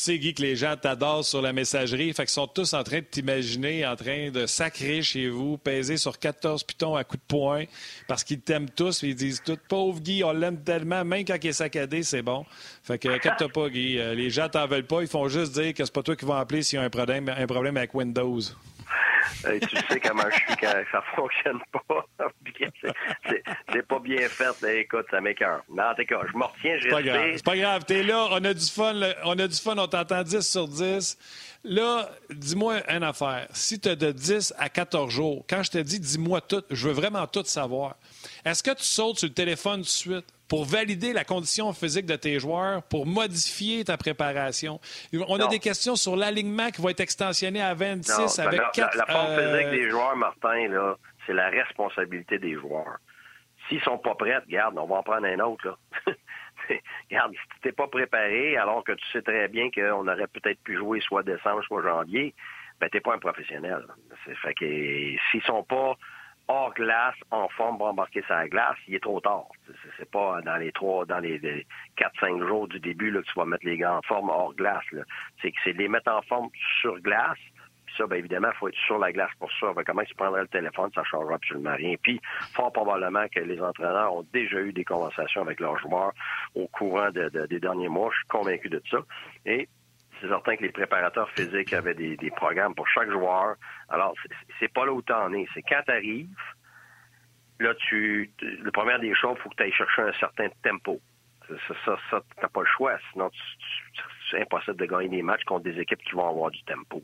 Sais, Guy, que les gens t'adorent sur la messagerie. Fait qu'ils sont tous en train de t'imaginer, en train de sacrer chez vous, peser sur 14 pitons à coups de poing, parce qu'ils t'aiment tous. Ils disent tout, pauvre Guy, on l'aime tellement, même quand il est saccadé, c'est bon. Fait que, capte pas, Guy. Euh, Les gens t'en veulent pas. Ils font juste dire que c'est pas toi qui vas appeler s'il y a un problème avec Windows. Tu sais comment je suis quand ça fonctionne pas. <laughs> C'est- pas bien fait. Là, écoute, ça m'écœure. Mais en tout cas, je m'en retiens, j'ai C'est pas grave. resté. C'est pas grave. T'es là, on a du fun. là. On a du fun, on t'entend 10 sur 10. Là, dis-moi une affaire. Si tu as de 10 à 14 jours, quand je te dis dis-moi tout, je veux vraiment tout savoir. Est-ce que tu sautes sur le téléphone tout de suite? Pour valider la condition physique de tes joueurs, pour modifier ta préparation? On a des questions sur l'alignement qui va être extensionné à 26 Non, avec la, 4. la, la forme euh, physique des joueurs, Martin, là, c'est la responsabilité des joueurs. S'ils sont pas prêts, regarde, on va en prendre un autre. Là. <laughs> regarde, si tu t'es pas préparé, alors que tu sais très bien qu'on aurait peut-être pu jouer soit décembre, soit janvier, ben t'es pas un professionnel. C'est fait que s'ils sont pas hors glace, en forme pour embarquer la glace, il est trop tard. C'est- pas dans les trois, dans les, les 4-5 jours du début là, que tu vas mettre les gars en forme hors glace. C'est que c'est les mettre en forme sur glace. Puis ça, bien évidemment, il faut être sur la glace pour ça. Comment tu prendrais le téléphone, ça ne changera absolument rien. Puis, fort probablement que les entraîneurs ont déjà eu des conversations avec leurs joueurs au courant de- de- des derniers mois. Je suis convaincu de ça. Et c'est certain que les préparateurs physiques avaient des, programmes pour chaque joueur. Alors, c'est- pas là où t'en es. C'est quand tu arrives, là, tu, la première des choses, il faut que tu ailles chercher un certain tempo. Ça, ça, ça, t'as pas le choix. Sinon, c'est impossible de gagner des matchs contre des équipes qui vont avoir du tempo.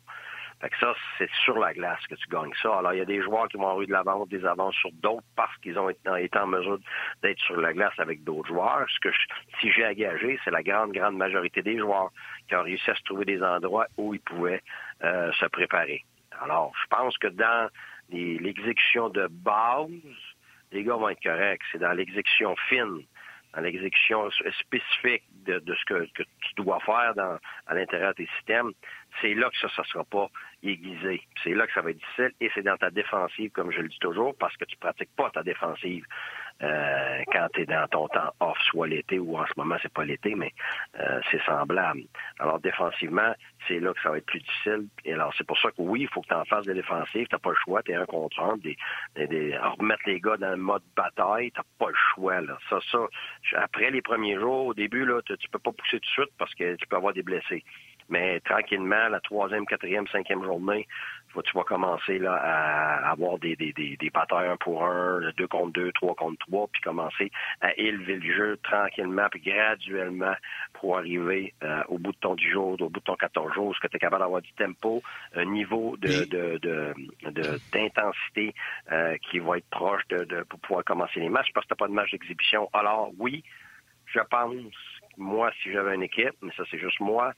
Ça, c'est sur la glace que tu gagnes ça. Alors, il y a des joueurs qui vont avoir eu de l'avance, des avances sur d'autres parce qu'ils ont été, en mesure d'être sur la glace avec d'autres joueurs. Ce que si j'ai engagé, c'est la grande, grande majorité des joueurs qui ont réussi à se trouver des endroits où ils pouvaient euh, se préparer. Alors, je pense que dans l'exécution de base, les gars vont être corrects. C'est dans l'exécution fine, dans l'exécution spécifique de, ce que, que tu dois faire dans, à l'intérieur de tes systèmes, c'est là que ça ne sera pas aiguisé. C'est là que ça va être difficile et c'est dans ta défensive, comme je le dis toujours, parce que tu pratiques pas ta défensive. euh, quand tu es dans ton temps off, soit l'été ou en ce moment, c'est pas l'été, mais euh, c'est semblable. Alors, défensivement, c'est là que ça va être plus difficile. Et alors, c'est pour ça que oui, il faut que tu en fasses des défensives. T'as pas le choix. Tu es un contre un. Remettre les gars dans le mode bataille, t'as pas le choix. Là. Ça, ça, après les premiers jours, au début, là, tu, tu peux pas pousser tout de suite parce que tu peux avoir des blessés. Mais tranquillement, la troisième, quatrième, cinquième journée, tu vas commencer là, à avoir des, des, des, pour un, deux contre deux, trois contre trois, puis commencer à élever le jeu tranquillement, puis graduellement pour arriver euh, au bout de ton 10 jours, au bout de ton 14 jours, ce que tu es capable d'avoir du tempo, un niveau de, de, de, d'intensité euh, qui va être proche de, de, pour pouvoir commencer les matchs, parce que tu pas de match d'exhibition. Alors oui, je pense, moi, si j'avais une équipe, mais ça c'est juste moi,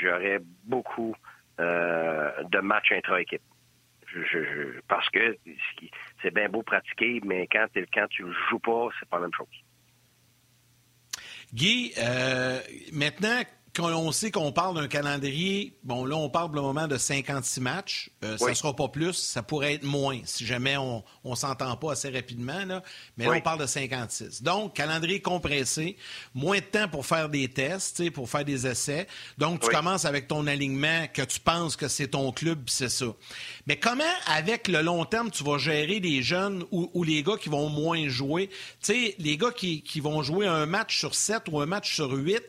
j'aurais beaucoup euh, de matchs intra-équipe. parce que c'est bien beau pratiquer, mais quand, quand tu joues pas, c'est pas la même chose. Guy, euh, maintenant, quand on sait qu'on parle d'un calendrier, bon, là, on parle pour le moment de 56 matchs. Euh, ça ne sera pas plus, ça pourrait être moins si jamais on ne s'entend pas assez rapidement. Là. Mais là, on parle de 56. Donc, calendrier compressé, moins de temps pour faire des tests, pour faire des essais. Donc, tu commences avec ton alignement que tu penses que c'est ton club, c'est ça. Mais comment, avec le long terme, tu vas gérer les jeunes ou, les gars qui vont moins jouer? Tu sais, les gars qui, qui vont jouer un match sur 7 ou un match sur 8,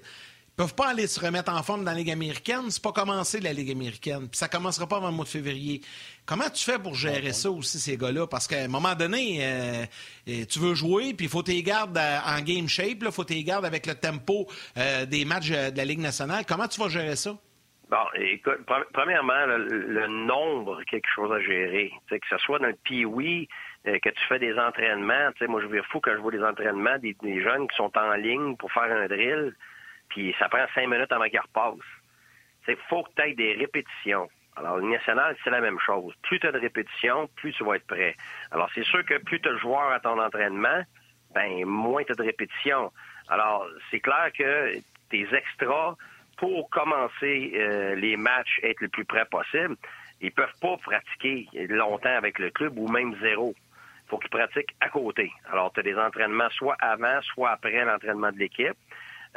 peuvent pas aller se remettre en forme dans la Ligue américaine. C'est pas commencé la Ligue américaine. Puis ça commencera pas avant le mois de février. Comment tu fais pour gérer ça aussi, ces gars-là? Parce qu'à un moment donné, euh, euh, tu veux jouer, puis il faut tes gardes en game shape, il faut tes gardes avec le tempo euh, des matchs de la Ligue nationale. Comment tu vas gérer ça? Bon, écoute, premièrement, le, nombre, quelque chose à gérer. que ce soit dans le pee que tu fais des entraînements. Moi, je vais fou quand je vois des entraînements des, des jeunes qui sont en ligne pour faire un drill ça prend cinq minutes avant qu'il repasse. Il faut que tu aies des répétitions. Alors, le national, c'est la même chose. Plus tu as de répétitions, plus tu vas être prêt. Alors, c'est sûr que plus tu as de joueurs à ton entraînement, ben moins tu as de répétitions. Alors, c'est clair que tes extras, pour commencer euh, les matchs, être le plus près possible, ils peuvent pas pratiquer longtemps avec le club ou même zéro. Il faut qu'ils pratiquent à côté. Alors, tu as des entraînements soit avant, soit après l'entraînement de l'équipe.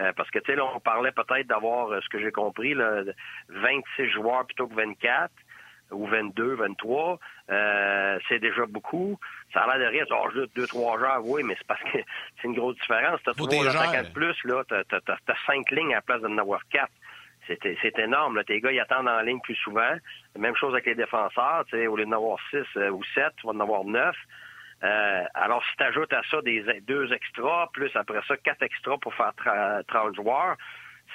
Euh, parce que, tu sais, là, on parlait peut-être d'avoir, euh, ce que j'ai compris, là, 26 joueurs plutôt que 24 ou 22, 23. Euh, c'est déjà beaucoup. Ça a l'air de rien. Oh, juste deux, trois joueurs, oui, mais c'est parce que <laughs> c'est une grosse différence. T'as trois attaquants de plus, là. T'as, as, cinq lignes à la place d'en avoir quatre. C'est, énorme. Là. Tes gars, ils attendent en ligne plus souvent. Même chose avec les défenseurs. Au lieu d'en avoir six ou sept, tu vas en avoir neuf. Euh, alors, si tu ajoutes à ça des deux extras, plus après ça, quatre extras pour faire 30 joueurs,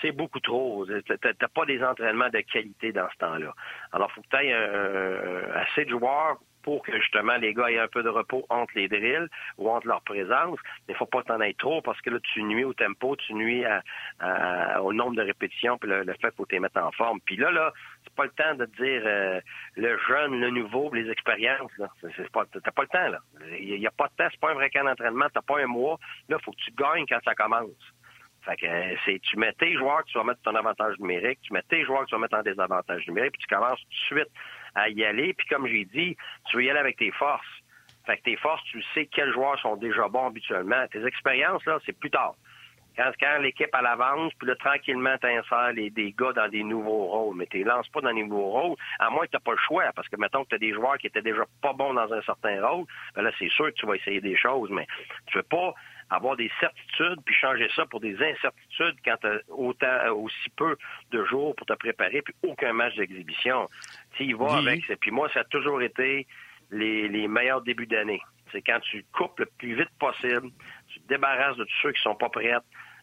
c'est beaucoup trop. Tu n'as pas des entraînements de qualité dans ce temps-là. Alors, faut que tu aies assez de joueurs pour que justement les gars aient un peu de repos entre les drills ou entre leur présence. Mais il faut pas t'en être trop parce que là, tu nuis au tempo, tu nuis au nombre de répétitions, puis le, fait qu'il faut te mettre en forme. Puis là, là, c'est pas le temps de te dire euh, le jeune, le nouveau, les expériences. C'est pas, t'as pas le temps, là. Il n'y a, pas de temps, c'est pas un vrai camp d'entraînement, t'as pas un mois. Là, faut que tu gagnes quand ça commence. Fait que euh, c'est tu mets tes joueurs que tu vas mettre ton avantage numérique, tu mets tes joueurs que tu vas mettre en désavantage numérique, puis tu commences tout de suite à y aller. Puis comme j'ai dit, tu veux y aller avec tes forces. Fait que tes forces, tu sais quels joueurs sont déjà bons habituellement. Tes expériences, là, c'est plus tard. Quand, quand l'équipe à l'avance, puis là, tranquillement, t'insères les, des gars dans des nouveaux rôles. Mais tu lances pas dans des nouveaux rôles, à moins que tu pas le choix. Parce que, mettons que tu as des joueurs qui étaient déjà pas bons dans un certain rôle, ben là, c'est sûr que tu vas essayer des choses. Mais tu veux pas avoir des certitudes puis changer ça pour des incertitudes quand tu as autant, aussi peu de jours pour te préparer puis aucun match d'exhibition. Tu y vas avec. Puis moi, ça a toujours été les, les meilleurs débuts d'année. C'est quand tu coupes le plus vite possible, tu te débarrasses de tous ceux qui sont pas prêts,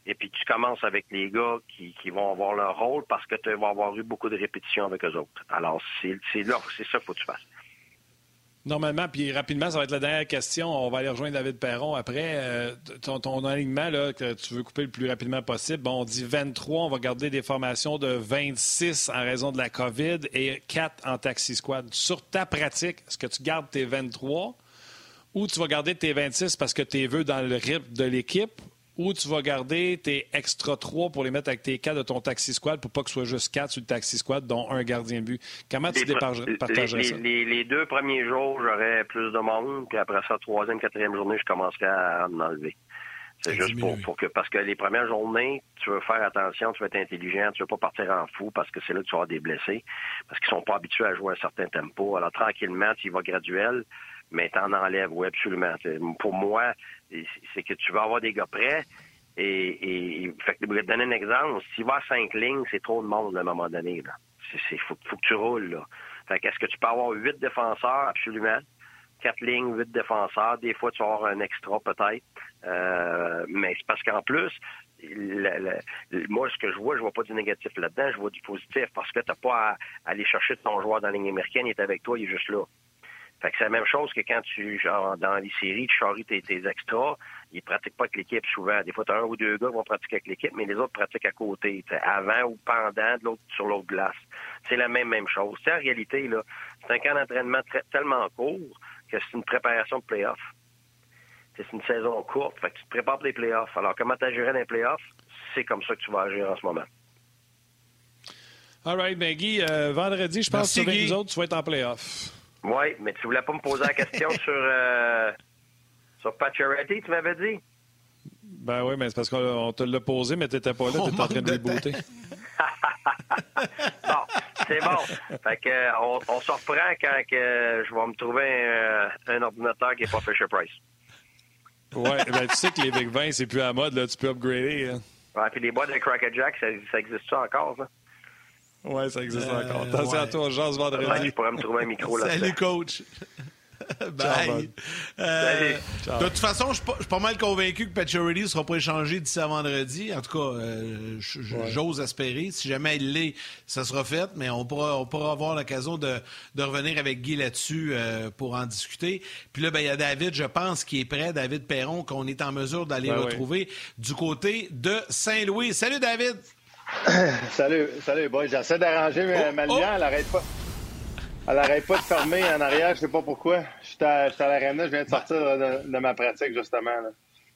et puis tu commences avec les gars qui, qui vont avoir leur rôle parce que tu vas avoir eu beaucoup de répétitions avec eux autres. Alors, c'est là, c'est ça qu'il faut que tu fasses. Normalement, puis rapidement, ça va être la dernière question. On va aller rejoindre David Perron après. Euh, ton, alignement, là, que tu veux couper le plus rapidement possible, bon, on dit 23, on va garder des formations de 26 en raison de la COVID et 4 en taxi squad. Sur ta pratique, est-ce que tu gardes tes 23 ou tu vas garder tes 26 parce que tu es veux dans le rythme de l'équipe ou tu vas garder tes extra 3 pour les mettre avec tes 4 de ton taxi squad pour pas que ce soit juste 4 sur le taxi squad, dont un gardien de but. Comment tu Les, départagerais les, ça? les- les deux premiers jours, j'aurais plus de monde, puis après ça, troisième, quatrième journée, je commencerai à en enlever. C'est juste pour, pour que, parce que les premières journées, tu veux faire attention, tu veux être intelligent, tu veux pas partir en fou parce que c'est là que tu vas avoir des blessés, parce qu'ils sont pas habitués à jouer à un certain tempo. Alors, tranquillement, tu y vas graduel, mais t'en enlèves, oui, absolument. Pour moi, c'est que tu vas avoir des gars prêts, et, que, pour te donner un exemple, s'il va à cinq lignes, c'est trop de monde à un moment donné, c'est- faut, faut que tu roules, là. Fait est-ce que tu peux avoir huit défenseurs? Absolument. Quatre lignes, huit défenseurs. Des fois, tu vas avoir un extra, peut-être. Euh, mais c'est parce qu'en plus, moi, ce que je vois, je vois pas du négatif là-dedans, je vois du positif parce que t'as pas à, à aller chercher ton joueur dans la ligne américaine, il est avec toi, il est juste là. Fait que c'est la même chose que quand tu, genre, dans les séries, tu charries tes, tes extras, ils pratiquent pas avec l'équipe souvent. Des fois, tu as un ou deux gars qui vont pratiquer avec l'équipe, mais les autres pratiquent à côté, t'sais, avant ou pendant, de l'autre sur l'autre glace. C'est la même, même chose. T'sais, en réalité, là, c'est un camp d'entraînement très- tellement court que c'est une préparation de playoff. C'est une saison courte, fait que tu te prépares pour les playoffs. Alors, comment tu agirais dans les playoffs? C'est comme ça que tu vas agir en ce moment. All right, ben Guy, euh, vendredi, je pense que nous autres, tu vas être en playoff. Oui, mais tu voulais pas me poser la question <laughs> sur, euh, sur Pacioretty, tu m'avais dit? Ben oui, mais c'est parce qu'on on te l'a posé, mais tu n'étais pas là, On tu étais en train de booter. <laughs> Bon, c'est bon. Fait que, euh, on, on se reprend quand que je vais me trouver un, un ordinateur qui n'est pas Fisher Price. Ouais, ben tu sais que les Big 20, c'est plus à la mode, là, tu peux upgrader. hein. Ouais, puis les boîtes de Cracker Jack, ça, ça existe ça encore, ça? Ouais, ça existe Euh, encore. Attention à ouais. toi, Jazz Ouais, vendredi. je pourrais me trouver un micro là Salut, coach. <laughs> Bye. Euh, de toute façon, je suis pas- je suis pas mal convaincu que Pacioretty ne sera pas échangé d'ici à vendredi. En tout cas, euh, j'ose espérer. Si jamais il l'est, ça sera fait. Mais on pourra, on pourra avoir l'occasion de, de revenir avec Guy là-dessus euh, pour en discuter. Puis là, ben, il y a David, je pense, qui est prêt, David Perron, qu'on est en mesure d'aller Ben oui. retrouver du côté de Saint-Louis. Salut, David! <coughs> Salut, salut. J'essaie d'arranger ma, Oh, ma oh. lumière. Elle arrête pas. Elle arrête pas de fermer en arrière. Je sais pas pourquoi. J'étais à, à l'arena. Je viens de sortir de, de ma pratique, justement. là.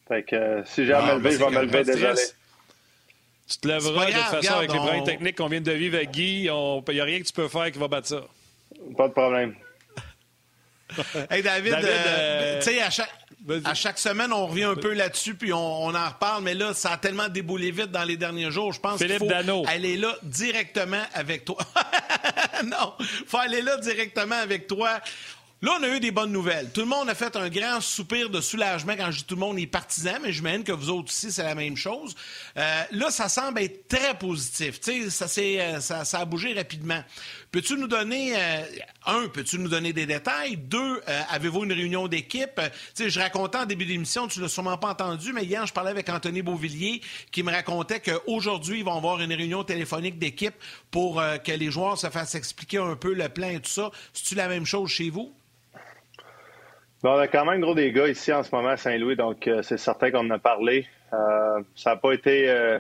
Fait que euh, si j'ai à Ah, me lever, ben, je vais me lever. Désolé. Tu te lèveras de toute façon avec les problèmes techniques qu'on vient de vivre avec Guy. Il n'y a rien que tu peux faire qui va battre ça. Pas de problème. <laughs> Hey, David, David, euh, euh, tu sais, à chaque, Vas-y. à chaque semaine, on revient un peu là-dessus, puis on, on en reparle, mais là, ça a tellement déboulé vite dans les derniers jours. Je pense qu'il Philippe faut Dano. aller là directement avec toi. <laughs> non, faut aller là directement avec toi. Là, on a eu des bonnes nouvelles. Tout le monde a fait un grand soupir de soulagement quand je dis tout le monde est partisan, mais j'imagine que vous autres aussi, c'est la même chose. Euh, là, ça semble être très positif. Tu sais, ça, s'est, euh, ça, ça a bougé rapidement. Peux-tu nous donner, euh, un, peux-tu nous donner des détails? Deux, euh, avez-vous une réunion d'équipe? Euh, je racontais en début d'émission, tu l'as sûrement pas entendu, mais hier, je parlais avec Anthony Beauvillier qui me racontait qu'aujourd'hui, ils vont avoir une réunion téléphonique d'équipe pour que les joueurs se fassent expliquer un peu le plan et tout ça. C'est-tu la même chose chez vous? Bon, on a quand même gros des gars ici en ce moment à Saint-Louis, donc c'est certain qu'on en a parlé. Ça n'a pas été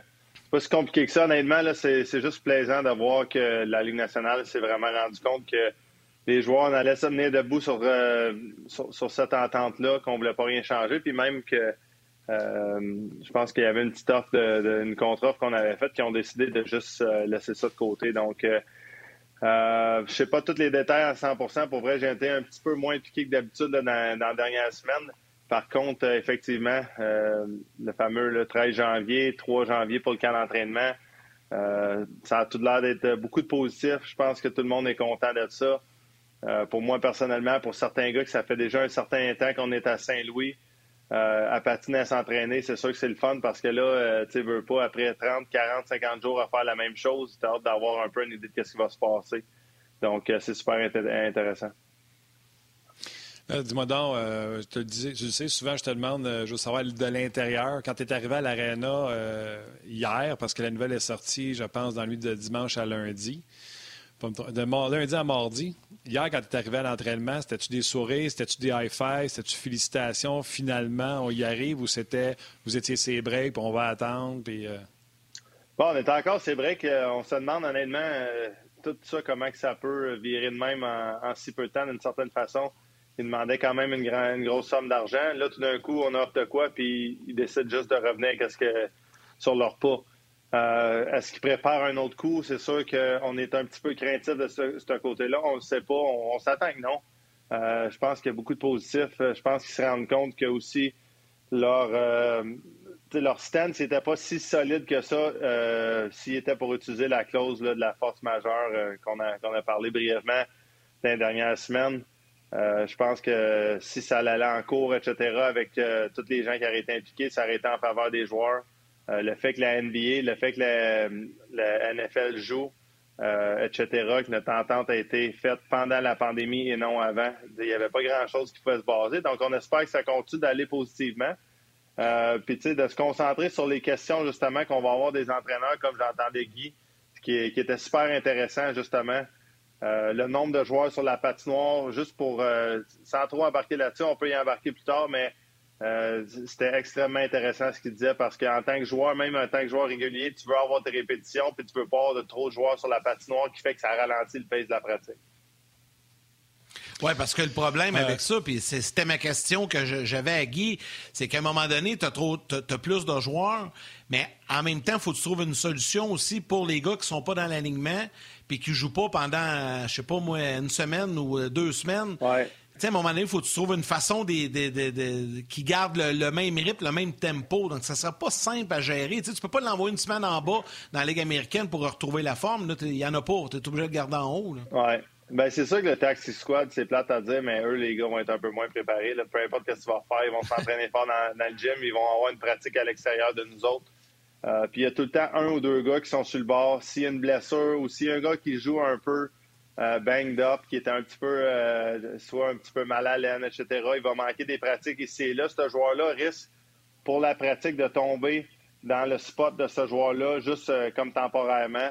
pas si compliqué que ça, honnêtement. Là, c'est, c'est juste plaisant de voir que la Ligue nationale s'est vraiment rendu compte que les joueurs on allait se tenir debout sur, euh, sur, sur cette entente-là, qu'on voulait pas rien changer, puis même que euh, je pense qu'il y avait une petite offre, de, une contre-offre qu'on avait faite, qui ont décidé de juste euh, laisser ça de côté. Donc, je sais pas tous les détails à 100% Pour vrai, j'ai été un petit peu moins impliqué que d'habitude là, dans, dans la dernière semaine. Par contre, euh, effectivement, euh, le fameux le 13 janvier, 3 janvier pour le camp d'entraînement, euh, ça a tout l'air d'être beaucoup de positif. Je pense que tout le monde est content de ça. Pour moi, personnellement, pour certains gars que ça fait déjà un certain temps qu'on est à Saint-Louis, à patiner, à s'entraîner, c'est sûr que c'est le fun parce que là, tu veux pas, après 30, 40, 50 jours à faire la même chose, tu as hâte d'avoir un peu une idée de ce qui va se passer. Donc, c'est super inté- intéressant. Euh, Dis-moi donc, euh, je te le disais, tu le sais, souvent je te demande, euh, je veux savoir de l'intérieur, quand tu es arrivé à l'Arena hier, parce que la nouvelle est sortie, je pense, dans lui de dimanche à lundi, de lundi à mardi, hier quand tu es arrivé à l'entraînement, c'était-tu des sourires, c'était-tu des high-fives, c'était-tu félicitations, finalement on y arrive, ou c'était, vous étiez ses breaks, puis on va attendre, puis... Bon, on est encore, c'est vrai qu'on se demande honnêtement tout ça, comment que ça peut virer de même en si peu de temps d'une certaine façon. Ils demandaient quand même une, une grosse somme d'argent. Là, tout d'un coup, on offre de quoi, puis ils décident juste de revenir que, sur leur pas. Euh, est-ce qu'ils préparent un autre coup? C'est sûr qu'on est un petit peu craintif de ce, côté-là. On ne sait pas. On, s'attend non. Euh, je pense qu'il y a beaucoup de positifs. Je pense qu'ils se rendent compte que aussi leur, euh, leur n'était pas si solide que ça s'il était pour utiliser la clause de la force majeure qu'on a, a, parlé brièvement dans les dernières semaines. Je pense que si ça allait en cours, etc., avec tous les gens qui auraient été impliqués, ça aurait été en faveur des joueurs. Euh, le fait que la NBA, le fait que la, NFL joue, euh, etc., que notre entente a été faite pendant la pandémie et non avant. Il n'y avait pas grand-chose qui pouvait se baser. Donc, on espère que ça continue d'aller positivement. Euh, puis, tu sais, de se concentrer sur les questions, justement, qu'on va avoir des entraîneurs, comme j'entendais Guy, qui, qui était super intéressant, justement. Le nombre de joueurs sur la patinoire, juste pour, sans trop embarquer là-dessus, on peut y embarquer plus tard, mais euh, c'était extrêmement intéressant ce qu'il disait parce qu'en tant que joueur, même en tant que joueur régulier, tu veux avoir tes répétitions puis tu veux pas avoir de trop de joueurs sur la patinoire qui fait que ça ralentit le pace de la pratique. Oui, parce que le problème avec ça, puis c'était ma question que j'avais à Guy, c'est qu'à un moment donné, tu as, plus de joueurs, mais en même temps, il faut que tu trouves une solution aussi pour les gars qui sont pas dans l'alignement puis qui jouent pas pendant, je sais pas moi, une semaine ou deux semaines. Ouais sais, à un moment donné, il faut que tu trouves une façon qui garde le, même rythme, le même tempo. Donc, ça ne sera pas simple à gérer. Tu ne peux pas l'envoyer une semaine en bas dans la Ligue américaine pour retrouver la forme. Il n'y en a pas. Tu es obligé de le garder en haut. Oui. Ben, c'est sûr que le Taxi Squad, c'est plate à dire, mais eux, les gars, vont être un peu moins préparés. Peu importe ce que tu vas faire, ils vont s'entraîner <laughs> fort dans, le gym. Ils vont avoir une pratique à l'extérieur de nous autres. Euh, puis il y a tout le temps un ou deux gars qui sont sur le bord. S'il y a une blessure ou s'il y a un gars qui joue un peu euh, banged up, qui était un petit peu, euh, soit un petit peu mal à l'aine, etc. Il va manquer des pratiques ici et là. Ce joueur-là risque, pour la pratique, de tomber dans le spot de ce joueur-là, juste euh, comme temporairement,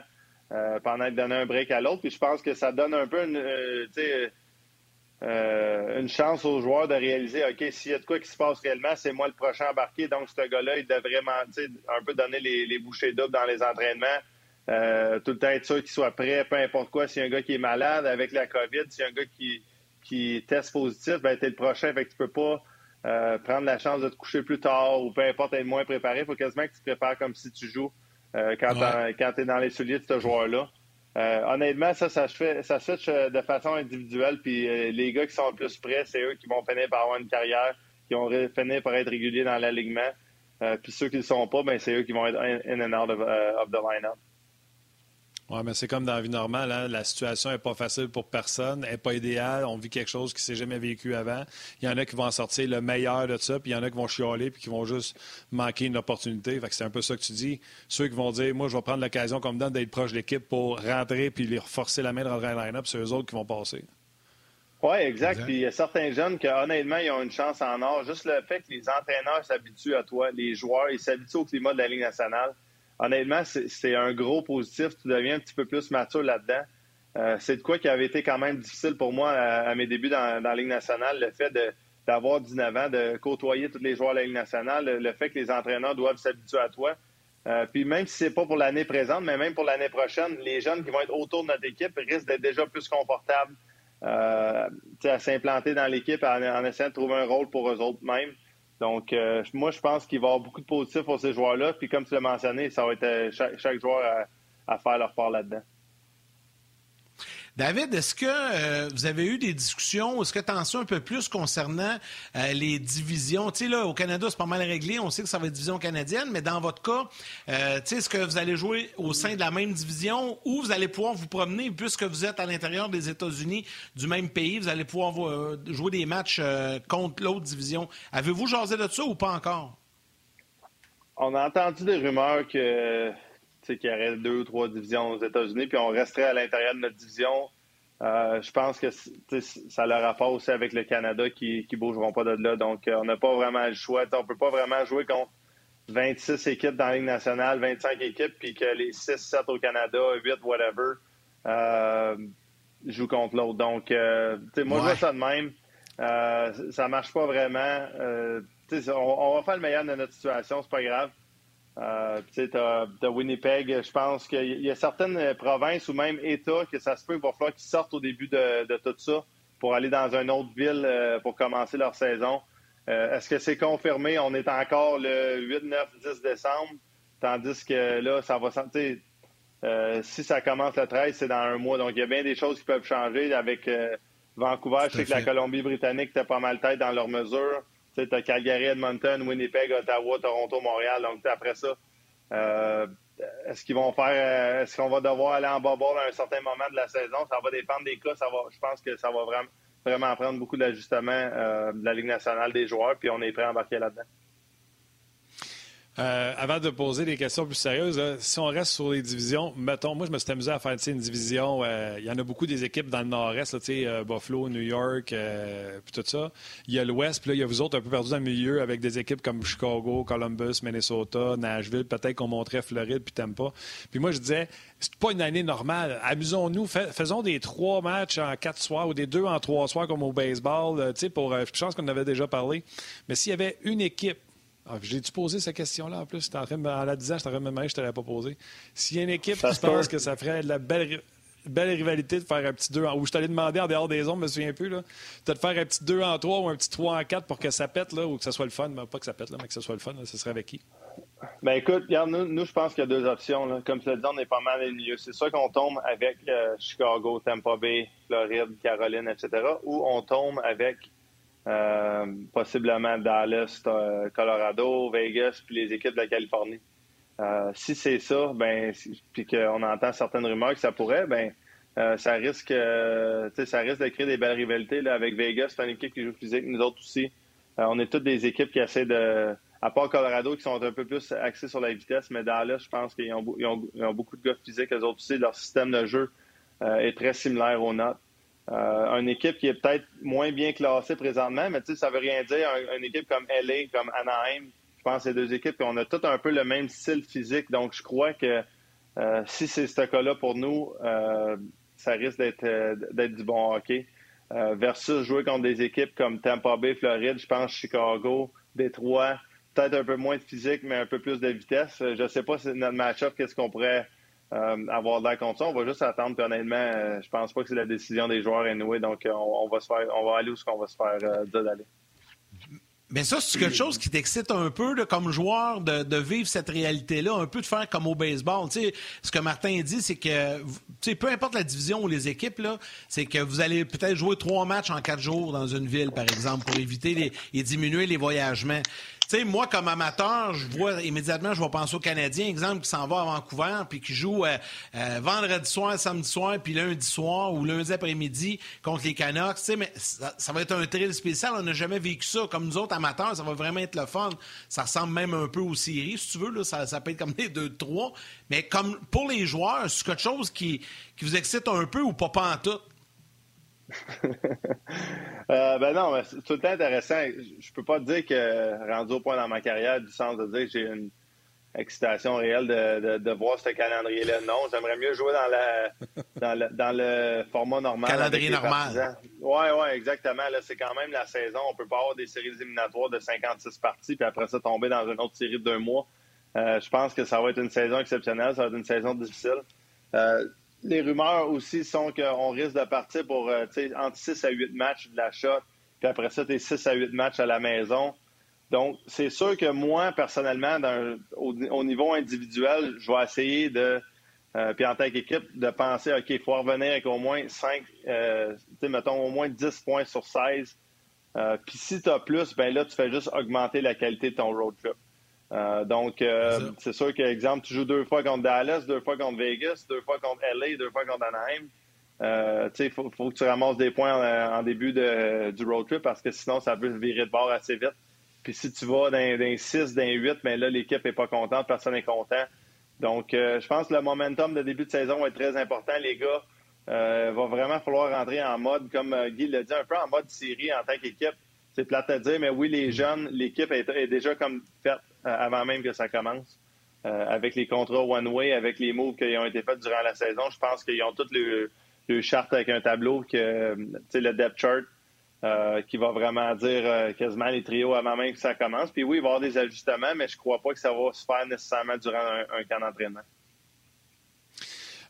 pendant de donner un break à l'autre. Puis je pense que ça donne un peu une, une chance aux joueurs de réaliser, OK, s'il y a de quoi qui se passe réellement, c'est moi le prochain embarqué. Donc, ce gars-là, il devrait un peu donner les, les bouchées doubles dans les entraînements euh, tout le temps être sûr qu'il soit prêt, peu importe quoi. S'il y a un gars qui est malade avec la COVID, s'il y a un gars qui, qui teste positif, ben, t'es le prochain. Fait que tu peux pas euh, prendre la chance de te coucher plus tard ou peu importe être moins préparé. Il faut quasiment que tu te prépares comme si tu joues euh, quand tu es dans les souliers de ce joueur-là. Honnêtement, ça, ça se fait, ça se fait de façon individuelle. Puis les gars qui sont le plus prêts, c'est eux qui vont finir par avoir une carrière, qui vont finir par être réguliers dans l'alignement. puis ceux qui ne le sont pas, ben, c'est eux qui vont être in and out of, of the line-up. Oui, mais c'est comme dans la vie normale. Hein? La situation n'est pas facile pour personne, n'est pas idéale. On vit quelque chose qui ne s'est jamais vécu avant. Il y en a qui vont en sortir le meilleur de ça, puis il y en a qui vont chialer puis qui vont juste manquer une opportunité. Fait que c'est un peu ça que tu dis. Ceux qui vont dire, moi, je vais prendre l'occasion comme donne d'être proche de l'équipe pour rentrer puis les forcer la main de rentrer dans line-up, c'est eux autres qui vont passer. Oui, exact. Puis il y a certains jeunes qui, honnêtement, ils ont une chance en or. Juste le fait que les entraîneurs s'habituent à toi, les joueurs, ils s'habituent au climat de la Ligue nationale honnêtement, c'est un gros positif. Tu deviens un petit peu plus mature là-dedans. Euh, c'est de quoi qui avait été quand même difficile pour moi à, mes débuts dans, la Ligue nationale, le fait d'avoir 19 ans, de côtoyer tous les joueurs de la Ligue nationale, le, fait que les entraîneurs doivent s'habituer à toi. Euh, puis même si c'est pas pour l'année présente, mais même pour l'année prochaine, les jeunes qui vont être autour de notre équipe risquent d'être déjà plus confortables euh, à s'implanter dans l'équipe en, essayant de trouver un rôle pour eux autres mêmes. Donc, euh, moi, je pense qu'il va y avoir beaucoup de positifs pour ces joueurs-là. Puis, comme tu l'as mentionné, ça va être euh, chaque, joueur à, faire leur part là-dedans. David, est-ce que euh, vous avez eu des discussions, est-ce que tu en sais un peu plus concernant euh, les divisions? Tu sais, là, au Canada, c'est pas mal réglé, on sait que ça va être division canadienne, mais dans votre cas, euh, tu sais, est-ce que vous allez jouer au sein de la même division ou vous allez pouvoir vous promener, puisque vous êtes à l'intérieur des États-Unis, du même pays, vous allez pouvoir jouer des matchs contre l'autre division. Avez-vous jasé de ça ou pas encore? On a entendu des rumeurs que qu'il y aurait deux ou trois divisions aux États-Unis, puis on resterait à l'intérieur de notre division. Euh, je pense que ça a le rapport aussi avec le Canada qui ne bougeront pas de là. Donc, euh, on n'a pas vraiment le choix. on ne peut pas vraiment jouer contre 26 équipes dans la Ligue nationale, 25 équipes, puis que les 6, 7 au Canada, 8, whatever, euh, jouent contre l'autre. Donc, moi, je vois ça de même. ça marche pas vraiment. On, on, va faire le meilleur de notre situation, c'est pas grave. Euh, tu sais, as, Winnipeg, je pense qu'il y a certaines provinces ou même États que ça se peut, il va falloir qu'ils sortent au début de, tout ça pour aller dans une autre ville pour commencer leur saison. Est-ce que c'est confirmé? On est encore le 8, 9, 10 décembre, tandis que là, ça va sentir. si ça commence le 13, c'est dans un mois. Donc, il y a bien des choses qui peuvent changer avec Vancouver. Je sais que la Colombie-Britannique était pas mal tête dans leurs mesures. Tu as Calgary, Edmonton, Winnipeg, Ottawa, Toronto, Montréal. Donc, après ça, euh, est-ce qu'ils vont faire, euh, est-ce qu'on va devoir aller en bas à un certain moment de la saison? Ça va dépendre des cas. Ça va, je pense que ça va vraiment, vraiment prendre beaucoup d'ajustements euh, de la Ligue nationale des joueurs, puis on est prêt à embarquer là-dedans. Euh, avant de poser des questions plus sérieuses, si on reste sur les divisions, mettons, moi je me suis amusé à faire une division. Euh, il y en a beaucoup des équipes dans le nord-est, euh, Buffalo, New York, puis tout ça. Il y a l'ouest, puis là, il y a vous autres un peu perdus dans le milieu avec des équipes comme Chicago, Columbus, Minnesota, Nashville, peut-être qu'on montrait Floride, puis Tampa. Puis moi je disais, c'est pas une année normale. Amusons-nous, faisons des trois matchs en quatre soirs ou des deux en trois soirs comme au baseball. pour, je pense qu'on en avait déjà parlé. Mais s'il y avait une équipe ah, J'ai-tu posé cette question-là en plus? En, train de, en la disant, je t'aurais même je ne te l'avais pas posé. S'il y a une équipe qui pense que ça ferait de la belle, belle rivalité de faire un petit 2 en. Ou je t'allais demander en dehors des ondes, je me souviens plus. Là, de faire un petit 2 en 3 ou un petit 3 en 4 pour que ça pète, là, ou que ça soit le fun. Mais pas que ça pète, là, mais que ce soit le fun. ce serait avec qui? Ben écoute, regarde, nous, je pense qu'il y a deux options. Là. Comme tu l'as dit, on est pas mal au milieu. C'est soit qu'on tombe avec euh, Chicago, Tampa Bay, Floride, Caroline, etc. Ou on tombe avec euh, possiblement Dallas, euh, Colorado, Vegas, puis les équipes de la Californie. Euh, si c'est ça, ben, puis qu'on entend certaines rumeurs que ça pourrait, ben, ça risque, ça risque de créer des belles rivalités là, avec Vegas. C'est une équipe qui joue physique, nous autres aussi. on est toutes des équipes qui essaient de, à part Colorado, qui sont un peu plus axés sur la vitesse, mais Dallas, je pense qu'ils ont, ont, beaucoup de gars physiques, eux autres aussi. Leur système de jeu est très similaire aux nôtres. Euh, une équipe qui est peut-être moins bien classée présentement, mais tu sais, ça veut rien dire. une équipe comme LA, comme Anaheim, je pense que c'est deux équipes qui ont tout un peu le même style physique. Donc, je crois que euh, si c'est ce cas-là pour nous, euh, ça risque d'être du bon hockey. versus jouer contre des équipes comme Tampa Bay, Floride, je pense Chicago, Détroit, peut-être un peu moins de physique, mais un peu plus de vitesse. Je ne sais pas si notre match-up, qu'est-ce qu'on pourrait euh, avoir de l'air contre ça. On va juste attendre. Honnêtement, euh, je pense pas que c'est la décision des joueurs anyway. Donc, euh, on, va se faire, on va aller où ce qu'on va se faire dire d'aller. Mais ça, c'est quelque chose qui t'excite un peu comme joueur de, vivre cette réalité-là, un peu de faire comme au baseball. ce que Martin dit, c'est que peu importe la division ou les équipes, c'est que vous allez peut-être jouer trois matchs en quatre jours dans une ville, par exemple, pour éviter et diminuer les voyagements. Moi, comme amateur, je vois immédiatement, je vais penser aux Canadiens, exemple, qui s'en va à Vancouver, puis qui joue euh, euh, vendredi soir, samedi soir, puis lundi soir ou lundi après-midi contre les Canucks. Tu sais, mais ça, va être un thrill spécial. On n'a jamais vécu ça. Comme nous autres amateurs, ça va vraiment être le fun. Ça ressemble même un peu aux séries, si tu veux. Là, ça, ça peut être comme des deux, trois. Mais comme pour les joueurs, c'est quelque chose qui, qui vous excite un peu ou pas, pas en tout? <laughs> Euh, ben non, c'est tout le temps intéressant. Je peux pas te dire que, rendu au point dans ma carrière, du sens de dire que j'ai une excitation réelle de, de, voir ce calendrier-là. Non, j'aimerais mieux jouer dans, la, <laughs> dans, le, format normal. Calendrier normal. Oui, oui, exactement. Là, c'est quand même la saison. On peut pas avoir des séries éliminatoires de 56 parties, puis après ça, tomber dans une autre série de deux mois. Euh, je pense que ça va être une saison exceptionnelle. Ça va être une saison difficile. Euh, les rumeurs aussi sont qu'on risque de partir pour euh, entre 6 à 8 matchs de la shot, puis après ça, tu 6 à 8 matchs à la maison. Donc, c'est sûr que moi, personnellement, au, niveau individuel, je vais essayer de, euh, puis en tant qu'équipe, de penser, OK, il faut revenir avec au moins 5, euh, mettons au moins 10 points sur 16. Euh, puis si tu as plus, ben là, tu fais juste augmenter la qualité de ton road trip. Euh, donc, euh, c'est sûr qu'exemple, tu joues deux fois contre Dallas, deux fois contre Vegas, deux fois contre LA, deux fois contre Anaheim. Euh, il faut, que tu ramasses des points en, début du road trip parce que sinon, ça peut virer de bord assez vite. Puis si tu vas dans, 6, dans 8, mais là, l'équipe n'est pas contente, personne n'est content. Donc, je pense que le momentum de début de saison va être très important, les gars. Il va vraiment falloir rentrer en mode, comme Guy l'a dit, un peu en mode série en tant qu'équipe. C'est plate à dire, mais oui, les jeunes, l'équipe est, déjà comme faite euh, avant même que ça commence. Euh, avec les contrats one-way, avec les moves qui ont été faits durant la saison, je pense qu'ils ont toutes le, le charte avec un tableau, que, le depth chart, euh, qui va vraiment dire quasiment les trios avant même que ça commence. Puis oui, il va y avoir des ajustements, mais je ne crois pas que ça va se faire nécessairement durant un, camp d'entraînement.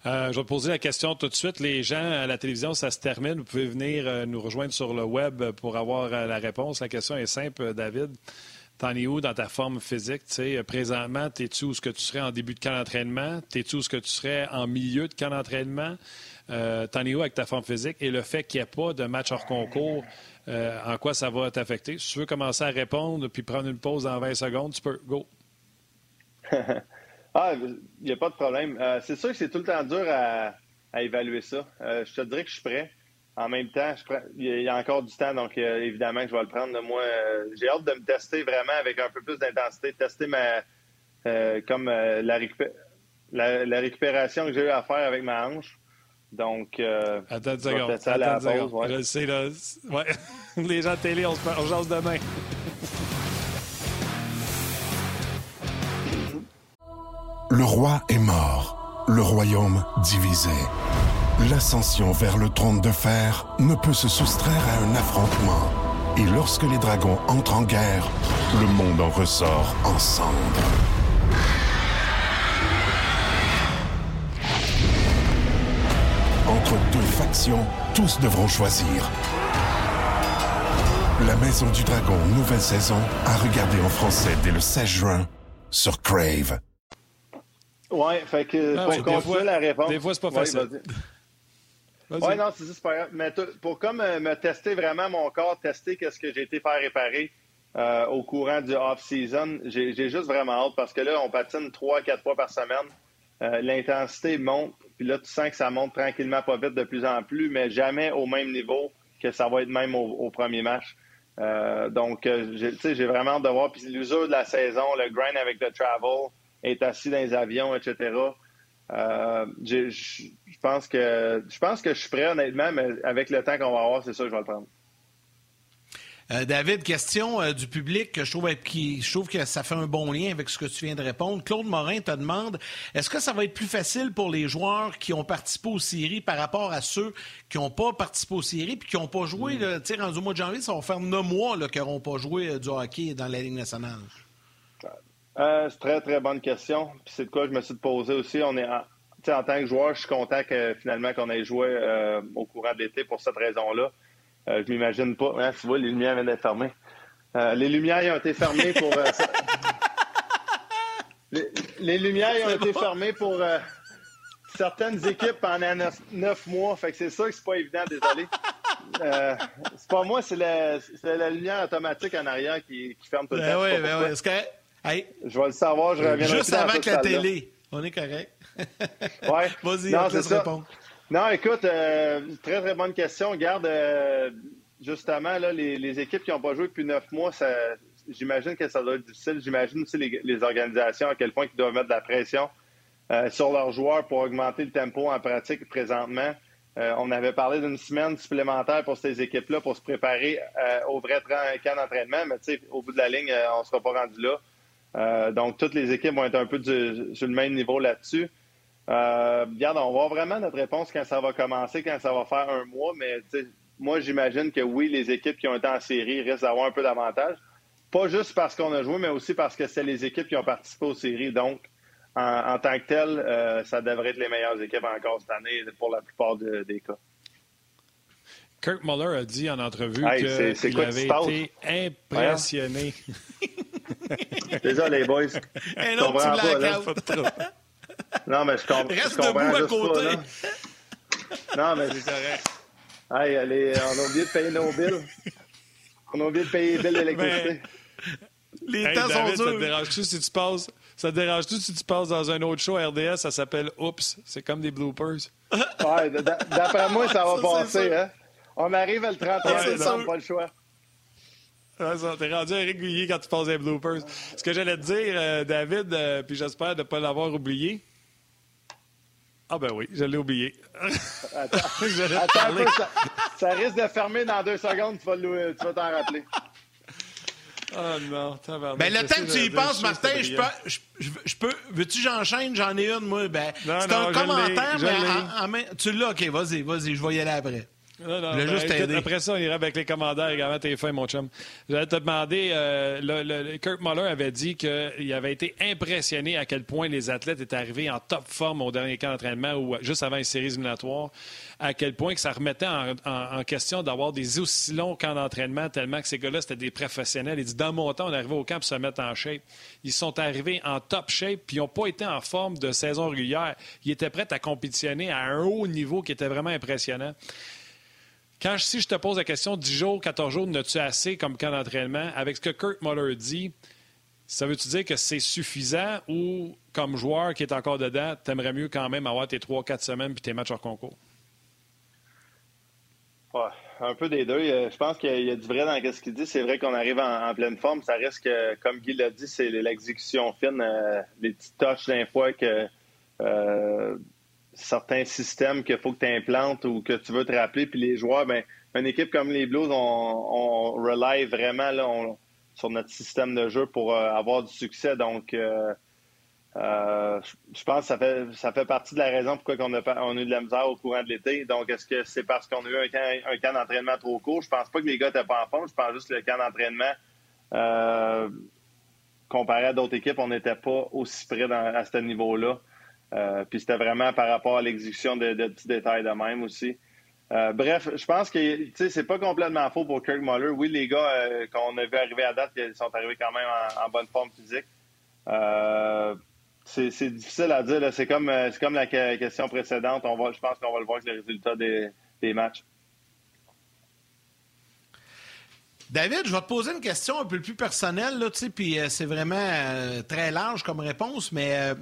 Euh, je vais te poser la question tout de suite. Les gens à la télévision, ça se termine. Vous pouvez venir euh, nous rejoindre sur le web pour avoir euh, la réponse. La question est simple, David. T'en es où dans ta forme physique? sais, présentement, t'es-tu où ce que tu serais en début de camp d'entraînement? T'es-tu où ce que tu serais en milieu de camp d'entraînement? T'en es où avec ta forme physique? Et le fait qu'il n'y ait pas de match hors concours, en quoi ça va t'affecter? Si tu veux commencer à répondre puis prendre une pause en 20 secondes, tu peux. Go! <laughs> Ah, il n'y a pas de problème. Euh, c'est sûr que c'est tout le temps dur à, évaluer ça. Euh, je te dirais que je suis prêt. En même temps, il y a encore du temps, donc euh, évidemment que je vais le prendre. Moi, j'ai hâte de me tester vraiment avec un peu plus d'intensité, tester ma comme la, la, récupération que j'ai eu à faire avec ma hanche. Donc, attends une seconde. Attends une seconde. Je sais, là. Ouais. <laughs> Les gens de télé, on se on jase demain. Le roi est mort, le royaume divisé. L'ascension vers le trône de fer ne peut se soustraire à un affrontement. Et lorsque les dragons entrent en guerre, le monde en ressort ensemble. Entre deux factions, tous devront choisir. La Maison du Dragon, nouvelle saison, à regarder en français dès le 16 juin sur Crave. Oui, fait que ah, pour continuer la réponse. Des fois, c'est pas facile. Oui, non, c'est pas grave. Mais pour comme euh, me tester vraiment mon corps, tester qu'est-ce que j'ai été faire réparer euh, au courant du off-season, j'ai juste vraiment hâte parce que là, on patine trois, quatre fois par semaine. Euh, l'intensité monte, puis là, tu sens que ça monte tranquillement, pas vite de plus en plus, mais jamais au même niveau que ça va être même au, premier match. donc, j'ai vraiment hâte de voir. Puis l'usure de la saison, le grind avec le travel, être assis dans les avions, etc. Euh, je pense que je pense que je suis prêt honnêtement, mais avec le temps qu'on va avoir, c'est ça que je vais le prendre. Euh, David, question euh, du public que je trouve, qui, je trouve que ça fait un bon lien avec ce que tu viens de répondre. Claude Morin te demande est-ce que ça va être plus facile pour les joueurs qui ont participé aux séries par rapport à ceux qui n'ont pas participé aux séries puis qui n'ont pas joué? Mm. Tu sais, rendu au mois de janvier, ça va faire neuf mois qu'ils n'auront pas joué du hockey dans la Ligue nationale. Euh, c'est une très, très bonne question. c'est de quoi je me suis posé aussi. On est en, en tant que joueur, je suis content que finalement qu'on ait joué euh, au courant de l'été pour cette raison-là. Euh, je m'imagine pas. Hein, tu vois, les lumières viennent d'être fermées. les lumières ont été fermées pour. les, lumières ont été fermées pour certaines équipes pendant neuf, mois. Fait que c'est sûr que c'est pas évident, désolé. c'est pas moi, c'est la, la, lumière automatique en arrière qui, ferme tout le ben temps. Oui, ben oui. Je vais le savoir, je reviendrai Juste avant que la télé. On est correct. <laughs> ouais. Vas-y, on te laisse répondre. Non, écoute, euh, très, très bonne question. Regarde, euh, justement, là, les, équipes qui n'ont pas joué depuis neuf mois, j'imagine que ça doit être difficile. J'imagine aussi les, organisations à quel point ils doivent mettre de la pression euh, sur leurs joueurs pour augmenter le tempo en pratique présentement. on avait parlé d'une semaine supplémentaire pour ces équipes-là pour se préparer au vrai camp d'entraînement, mais au bout de la ligne, on ne sera pas rendu là. Euh, donc, toutes les équipes vont être un peu sur le même niveau là-dessus. Euh, regarde, on va voir vraiment notre réponse quand ça va commencer, quand ça va faire un mois, mais moi, j'imagine que oui, les équipes qui ont été en série risquent d'avoir un peu d'avantage. Pas juste parce qu'on a joué, mais aussi parce que c'est les équipes qui ont participé aux séries. Donc, en, tant que tel, euh, ça devrait être les meilleures équipes encore cette année pour la plupart des cas. Kirk Muller a dit en entrevue qu'il avait été impressionné. Désolé, les boys. <laughs> Un autre petit blackout. Non, mais je, comprends. Reste debout à côté. non, mais c'est correct. Hey, allez, on a oublié de payer nos billes. On a oublié de payer les billes d'électricité. Les temps sont durs. Ça te dérange-tu si tu passes... Ça te dérange-tu si tu passes dans un autre show RDS, ça s'appelle Oups, c'est comme des bloopers. Ouais, d'après moi, ça va <laughs> passer, hein. On arrive à le 31 décembre, pas le choix. T'es rendu un régulier quand tu passes des bloopers. Ce que j'allais te dire, euh, David, euh, puis j'espère ne pas l'avoir oublié. Ah ben oui, je l'ai oublié. Attends, <laughs> un peu, ça, risque de fermer dans deux secondes, tu vas, t'en rappeler. Oh non, Ben, le temps que tu y penses, Martin, je peux. Je, peux Veux-tu j'enchaîne? J'en ai une, moi. Ben, c'est un commentaire, mais tu l'as, ok, vas-y, vas-y, je vais y aller après. Non, non, Le ben, juste écoute, après ça, on ira avec les commandants également. T'es fin, mon chum. J'allais te demander, euh, le, le- Kurt Muller avait dit qu'il avait été impressionné à quel point les athlètes étaient arrivés en top forme au dernier camp d'entraînement ou juste avant les séries éliminatoires, à quel point que ça remettait en, en- en question d'avoir des aussi longs camps d'entraînement tellement que ces gars-là, c'était des professionnels. Il dit, dans mon temps, on est arrivé au camp pour se mettre en shape. Ils sont arrivés en top shape puis ils n'ont pas été en forme de saison régulière. Ils étaient prêts à compétitionner à un haut niveau qui était vraiment impressionnant. Quand si je te pose la question 10 jours, 14 jours, n'as-tu assez comme camp d'entraînement? Avec ce que Kurt Muller dit, ça veut-tu dire que c'est suffisant ou, comme joueur qui est encore dedans, t'aimerais mieux quand même avoir tes 3-4 semaines puis tes matchs hors concours? Un peu des deux. Euh, Je pense qu'il y a du vrai dans ce qu'il dit. C'est vrai qu'on arrive en, en pleine forme. Ça reste que, comme Guy l'a dit, c'est l'exécution fine, euh, les petites touches d'un fois que euh, certains systèmes qu'il faut que tu implantes ou que tu veux te rappeler. Puis les joueurs, ben, une équipe comme les Blues, on, on rely vraiment là, sur notre système de jeu pour euh, avoir du succès. Donc, euh, euh, je pense que ça fait, ça fait partie de la raison pourquoi on a, eu de la misère au courant de l'été. Donc, est-ce que c'est parce qu'on a eu un camp, d'entraînement trop court? Je pense pas que les gars n'étaient pas en forme. Je pense juste que le camp d'entraînement, comparé à d'autres équipes, on n'était pas aussi près à ce niveau-là. Euh, puis c'était vraiment par rapport à l'exécution de, petits détails de même aussi. Euh, bref, je pense que c'est pas complètement faux pour Kirk Muller. Oui, les gars euh, qu'on a vu arriver à date, ils sont arrivés quand même en, bonne forme physique. C'est difficile à dire. C'est comme, la que- question précédente. Je pense qu'on va le voir avec les résultats des matchs. David, je vais te poser une question un peu plus personnelle, là, puis euh, c'est vraiment euh, très large comme réponse, mais euh,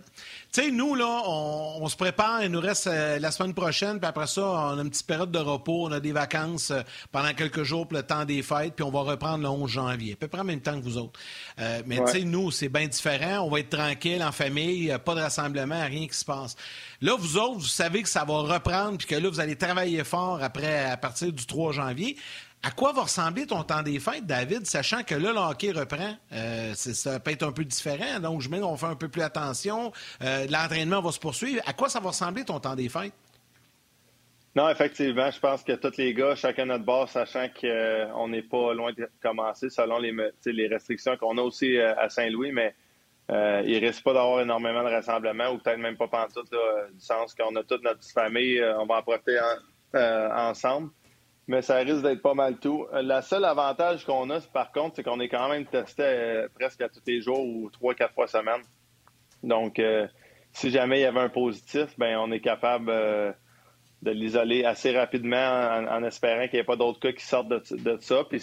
tu sais, nous, là, on, on se prépare, il nous reste la semaine prochaine, puis après ça, on a une petite période de repos, on a des vacances pendant quelques jours pour le temps des fêtes, puis on va reprendre le 11 janvier, à peu près en même temps que vous autres. Mais Ouais. tu sais, nous, c'est bien différent, on va être tranquille en famille, pas de rassemblement, rien qui se passe. Là, vous autres, vous savez que ça va reprendre, puis que là, vous allez travailler fort après, à partir du 3 janvier. À quoi va ressembler ton temps des fêtes, David, sachant que là, le hockey reprend? Euh, ça peut être un peu différent, donc je mets qu'on fait un peu plus attention. Euh, L'entraînement va se poursuivre. À quoi ça va ressembler ton temps des fêtes? Non, effectivement, je pense que tous les gars, chacun notre bord, sachant qu'on n'est pas loin de commencer selon les, restrictions qu'on a aussi euh, à Saint-Louis, mais euh, il risque pas d'avoir énormément de rassemblements ou peut-être même pas pantoute, là, euh, du sens qu'on a toute notre famille, euh, on va en profiter en- euh, ensemble. Mais ça risque d'être pas mal tout. Euh, La seule avantage qu'on a, par contre, c'est qu'on est quand même testé euh, presque à tous les jours ou trois, quatre fois semaine. Donc, euh, si jamais il y avait un positif, ben on est capable euh, de l'isoler assez rapidement en, en espérant qu'il n'y ait pas d'autres cas qui sortent de, de ça. Puis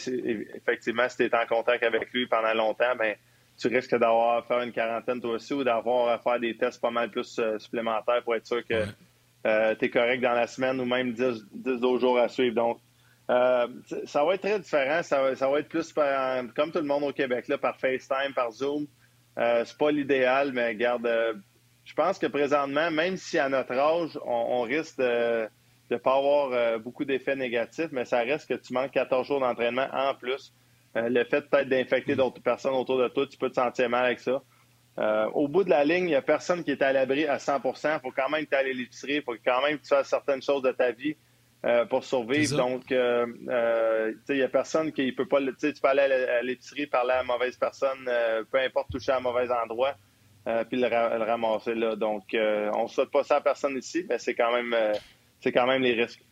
effectivement, si tu es en contact avec lui pendant longtemps, ben tu risques d'avoir à faire une quarantaine toi aussi ou d'avoir à faire des tests pas mal plus supplémentaires pour être sûr que tu es correct dans la semaine ou même 10, 10 autres jours à suivre. Donc, euh, ça va être très différent. Ça va, ça va être plus par- comme tout le monde au Québec, là, par FaceTime, par Zoom. Euh, c'est pas l'idéal, mais garde, euh, je pense que présentement, même si à notre âge, on, on risque de ne pas avoir euh, beaucoup d'effets négatifs, mais ça reste que tu manques 14 jours d'entraînement en plus. Le fait peut-être d'infecter d'autres personnes autour de toi, tu peux te sentir mal avec ça. Au bout de la ligne, il n'y a personne qui est à l'abri à 100 Il faut quand même que tu ailles à l'épicerie, il faut quand même que tu fasses certaines choses de ta vie euh, pour survivre. Donc, euh, euh, il n'y a personne qui peut pas. le- Tu peux aller à l'épicerie, parler à la mauvaise personne, peu importe, toucher à un mauvais endroit, puis le, ra- le ramasser là. Donc, on ne souhaite pas ça à personne ici, mais c'est quand même, quand même les risques.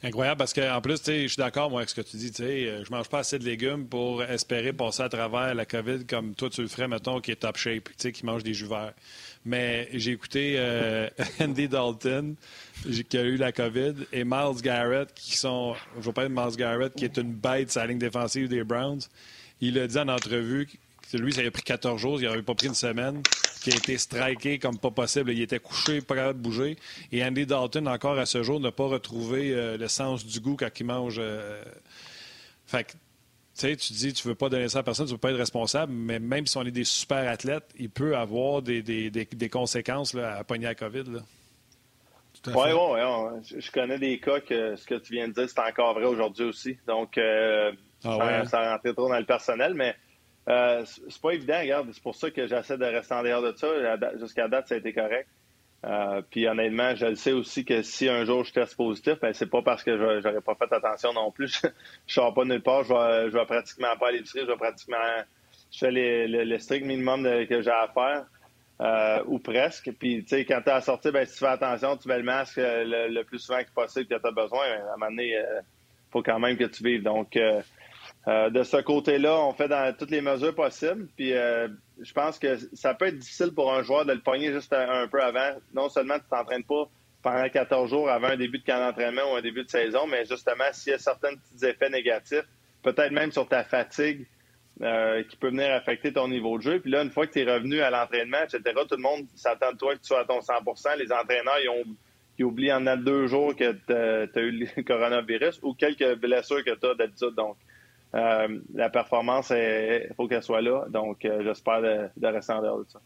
Incroyable parce qu'en plus, je suis d'accord moi avec ce que tu dis. euh, Je mange pas assez de légumes pour espérer passer à travers la COVID comme toi tu le ferais, mettons, qui est top shape, tu sais, qui mange des jus verts. Mais j'ai écouté euh, <laughs> Andy Dalton, qui a eu la COVID, et Miles Garrett, qui sont. Je vais parler de Miles Garrett, qui est une bête sur la ligne défensive des Browns. Il a dit en entrevue que lui, ça a pris 14 jours, il n'avait pas pris une semaine, qu'il a été striké comme pas possible. Il était couché, pas capable de bouger. Et Andy Dalton, encore à ce jour, n'a pas retrouvé euh, le sens du goût quand il mange. euh, Fait que, sais, tu dis, tu veux pas donner ça à personne, tu veux pas être responsable, mais même si on est des super athlètes, il peut avoir des, des, des, des conséquences là, à pogner la COVID. Là. À Oui, oui, oui. Je je connais des cas que ce que tu viens de dire, c'est encore vrai aujourd'hui aussi. Donc, euh, Ah sans, ouais, hein? sans rentrer trop dans le personnel, mais euh, c'est pas évident, regarde. C'est pour ça que j'essaie de rester en dehors de ça. À Jusqu'à date, ça a été correct. Euh, puis honnêtement, je le sais aussi que si un jour je teste positif, ben c'est pas parce que je n'aurais pas fait attention non plus. <laughs> je sors pas nulle part, je vais, je vais pratiquement pas à l'épicerie, je vais pratiquement je fais le, strict minimum que j'ai à faire. Euh, ou presque. Puis, tu sais, quand tu es à sortir, ben, si tu fais attention, tu mets le masque euh, le, plus souvent que possible que tu as besoin. À un moment donné, il faut quand même que tu vives. Donc, de ce côté-là, on fait dans toutes les mesures possibles. Puis, je pense que ça peut être difficile pour un joueur de le pogner juste un, peu avant. Non seulement tu t'entraînes pas pendant 14 jours avant un début de camp d'entraînement ou un début de saison, mais justement, s'il y a certains petits effets négatifs, peut-être même sur ta fatigue, euh, qui peut venir affecter ton niveau de jeu. Puis là, une fois que tu es revenu à l'entraînement, etc., tout le monde s'attend de toi que tu sois à ton 100% Les entraîneurs, ils ont ils oublient en deux jours que tu as, eu le <laughs> coronavirus ou quelques blessures que tu as d'habitude. Donc, euh, la performance, il faut qu'elle soit là. Donc, euh, j'espère de, rester en dehors de ça.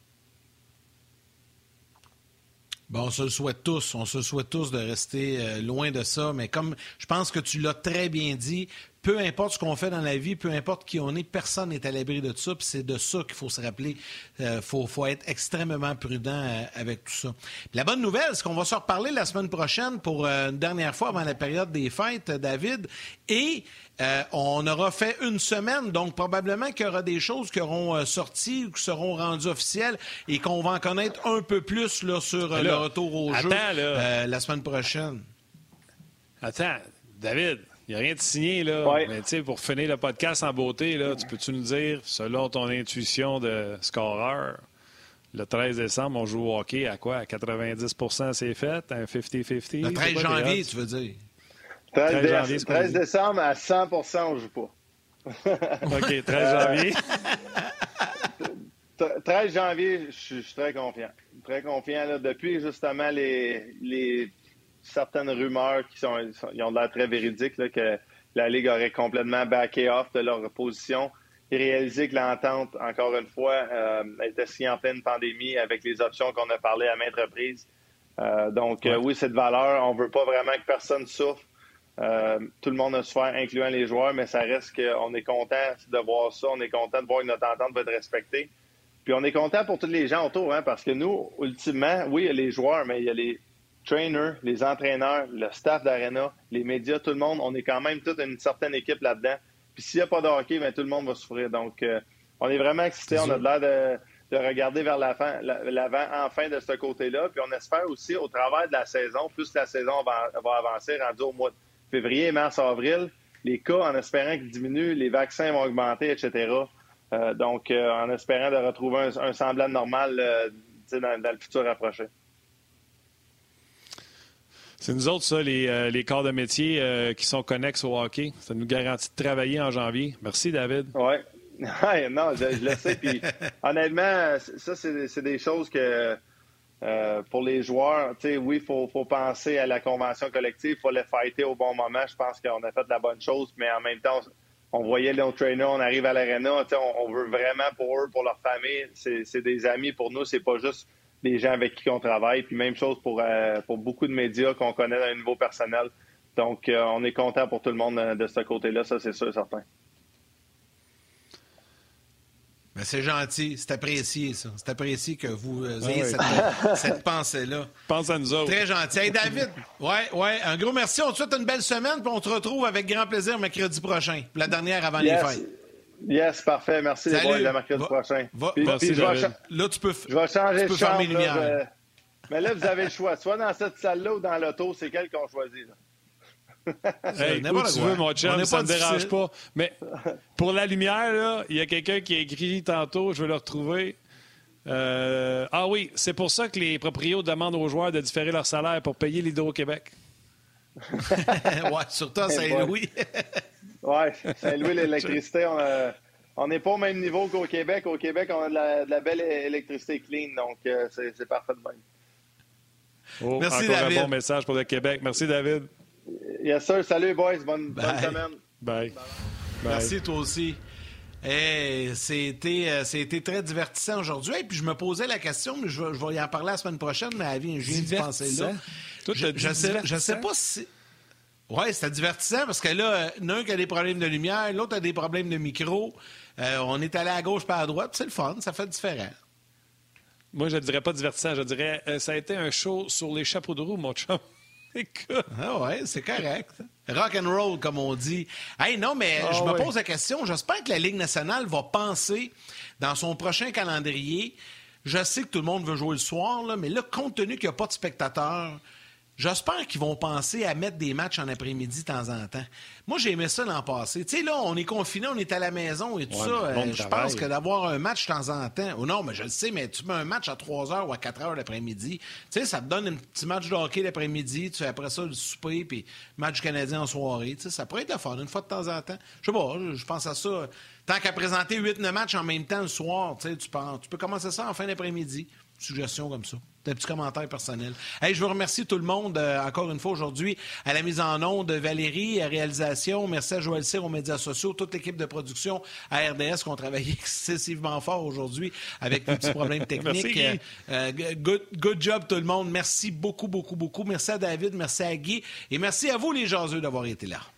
Bon, on se le souhaite tous. On se souhaite tous de rester euh, loin de ça. Mais comme je pense que tu l'as très bien dit, peu importe ce qu'on fait dans la vie, peu importe qui on est, personne n'est à l'abri de ça. Puis c'est de ça qu'il faut se rappeler. Il euh, faut, être extrêmement prudent euh, avec tout ça. la bonne nouvelle, c'est qu'on va se reparler la semaine prochaine pour euh, une dernière fois avant la période des fêtes, David. Et on aura fait une semaine, donc probablement qu'il y aura des choses qui auront sorti ou qui seront rendues officielles et qu'on va en connaître un peu plus là, sur le retour au jeu la semaine prochaine. Attends, David. Il n'y a rien de signé, là. Mais pour finir le podcast en beauté, là, tu peux-tu nous dire, selon ton intuition de scoreur, le 13 décembre, on joue au hockey à quoi? À 90% c'est fait? Un 50-50? Le 13 janvier, tu veux dire? 13, janvier, 13 décembre, à 100% on ne joue pas. <laughs> OK, 13 janvier. <laughs> 13 janvier, je suis très confiant. Très confiant. Là, depuis justement les, les certaines rumeurs qui sont, ils ont l'air très véridiques, que la Ligue aurait complètement backé off de leur position et réalisé que l'entente, encore une fois, euh, était signée en pleine pandémie avec les options qu'on a parlé à maintes reprises. Euh, donc, euh, oui, cette valeur, on veut pas vraiment que personne souffre. tout le monde a souffert, incluant les joueurs, mais ça reste qu'on est content de voir ça. On est content de voir que notre entente va être respectée. Puis on est content pour tous les gens autour, hein, parce que nous, ultimement, oui, il y a les joueurs, mais il y a les, trainers, les entraîneurs, le staff d'Arena, les médias, tout le monde, on est quand même toute une certaine équipe là-dedans. Puis s'il n'y a pas de hockey, bien, tout le monde va souffrir. Donc, euh, on est vraiment excités. On a l'air de, regarder vers l'avant enfin de ce côté-là. Puis on espère aussi, au travers de la saison, plus la saison va, avancer, rendu au mois de février, mars, avril, les cas, en espérant qu'ils diminuent, les vaccins vont augmenter, etc. Euh, donc, euh, en espérant de retrouver un, semblant normal dans, dans le futur approché. C'est nous autres, ça, les, euh, corps de métier euh, qui sont connexes au hockey. Ça nous garantit de travailler en janvier. Merci, David. Oui. <laughs> non, je, le sais. Puis, honnêtement, ça, c'est des choses que euh, pour les joueurs, tu sais, oui, il faut, penser à la convention collective, il faut les fighter au bon moment. Je pense qu'on a fait la bonne chose, mais en même temps, on voyait nos trainers, on arrive à l'aréna, on, on veut vraiment pour eux, pour leur famille, c'est des amis pour nous, c'est pas juste des gens avec qui on travaille. Puis même chose pour, euh, pour beaucoup de médias qu'on connaît à un niveau personnel. Donc, euh, on est content pour tout le monde euh, de ce côté-là, ça c'est sûr certain. Mais c'est gentil, c'est apprécié, ça. C'est apprécié que vous ayez <laughs> cette, pensée-là. Pense à nous autres. Très gentil. Hey, David, ouais, ouais, un gros merci. On te souhaite une belle semaine, puis on te retrouve avec grand plaisir mercredi prochain, la dernière avant les fêtes. Yes, parfait. Merci de voir le mercredi prochain. Merci, je vais, là, tu peux, je vais changer de chambre. Mais là, vous avez le choix. Soit dans cette salle-là ou dans l'auto, c'est quel qu'on choisit. Là. <laughs> Hey, où tu veux, mon chum, ça ne me dérange pas. Mais pour la lumière, il y a quelqu'un qui a écrit tantôt, je vais le retrouver. Euh, ah oui, c'est pour ça que les proprios demandent aux joueurs de différer leur salaire pour payer l'Hydro-Québec. <laughs> ouais, surtout à Saint-Louis. <laughs> Oui, Saint-Louis, <laughs> l'électricité, on n'est pas au même niveau qu'au Québec. Au Québec, on a de la, belle électricité clean, donc euh, c'est parfait de même. Oh, Merci, encore David. un bon message pour le Québec. Merci, David. Yes, sir. Salut, boys. Bonne, semaine. Bye. Merci, toi aussi. Hey, c'était, euh, très divertissant aujourd'hui. Et puis je me posais la question, mais je, vais y en parler la semaine prochaine, mais elle vient, je viens d'y penser là. je, ne sais, je sais pas si. Oui, c'était divertissant parce que là, l'un qui a des problèmes de lumière, l'autre a des problèmes de micro. Euh, on est allé à gauche pas à droite, c'est le fun, ça fait différent. Moi, je ne dirais pas divertissant, je dirais euh, ça a été un show sur les chapeaux de roue, mon chum. <laughs> Écoute. Ah ouais, c'est correct. Rock and roll, comme on dit. Hey, non, mais Ah je me ouais. pose la question. J'espère que la Ligue nationale va penser dans son prochain calendrier. Je sais que tout le monde veut jouer le soir, là, mais là, compte tenu qu'il n'y a pas de spectateurs, j'espère qu'ils vont penser à mettre des matchs en après-midi de temps en temps. Moi, j'ai aimé ça l'an passé. Tu sais, là, on est confinés, on est à la maison et tout Ouais, ça. le Euh, je pense que d'avoir un match de temps en temps. Oh non, mais je le sais, mais tu mets un match à 3 h ou à 4 h l'après-midi. Tu sais, ça te donne un petit match de hockey l'après-midi. Tu fais après ça le souper, puis match canadien en soirée. Tu sais, ça pourrait être la fun, une fois de temps en temps. Je sais pas, je pense à ça. Tant qu'à présenter 8-9 matchs en même temps le soir, tu sais, tu, penses- tu peux commencer ça en fin d'après-midi. Suggestion comme ça. C'est un petit commentaire personnel. Hey, je veux remercier tout le monde, euh, encore une fois aujourd'hui, à la mise en onde de Valérie, à réalisation. Merci à Joël Cyr aux médias sociaux, toute l'équipe de production à RDS qui ont travaillé <laughs> excessivement fort aujourd'hui avec des petits problèmes <laughs> techniques. Merci. Euh, euh, good, good job tout le monde. Merci beaucoup, beaucoup, beaucoup. Merci à David, merci à Guy et merci à vous les jaseux d'avoir été là.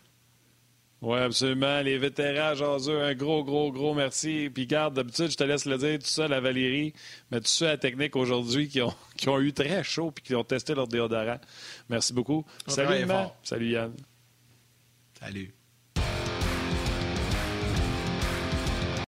Oui, absolument. Les vétérans jaseux, un gros, gros, gros merci. Puis garde, d'habitude, je te laisse le dire tout seul à Valérie, mais tout ça à la technique aujourd'hui qui ont, qui ont eu très chaud puis qui ont testé leur déodorant. Merci beaucoup. Salut. Salut, Yann. Salut.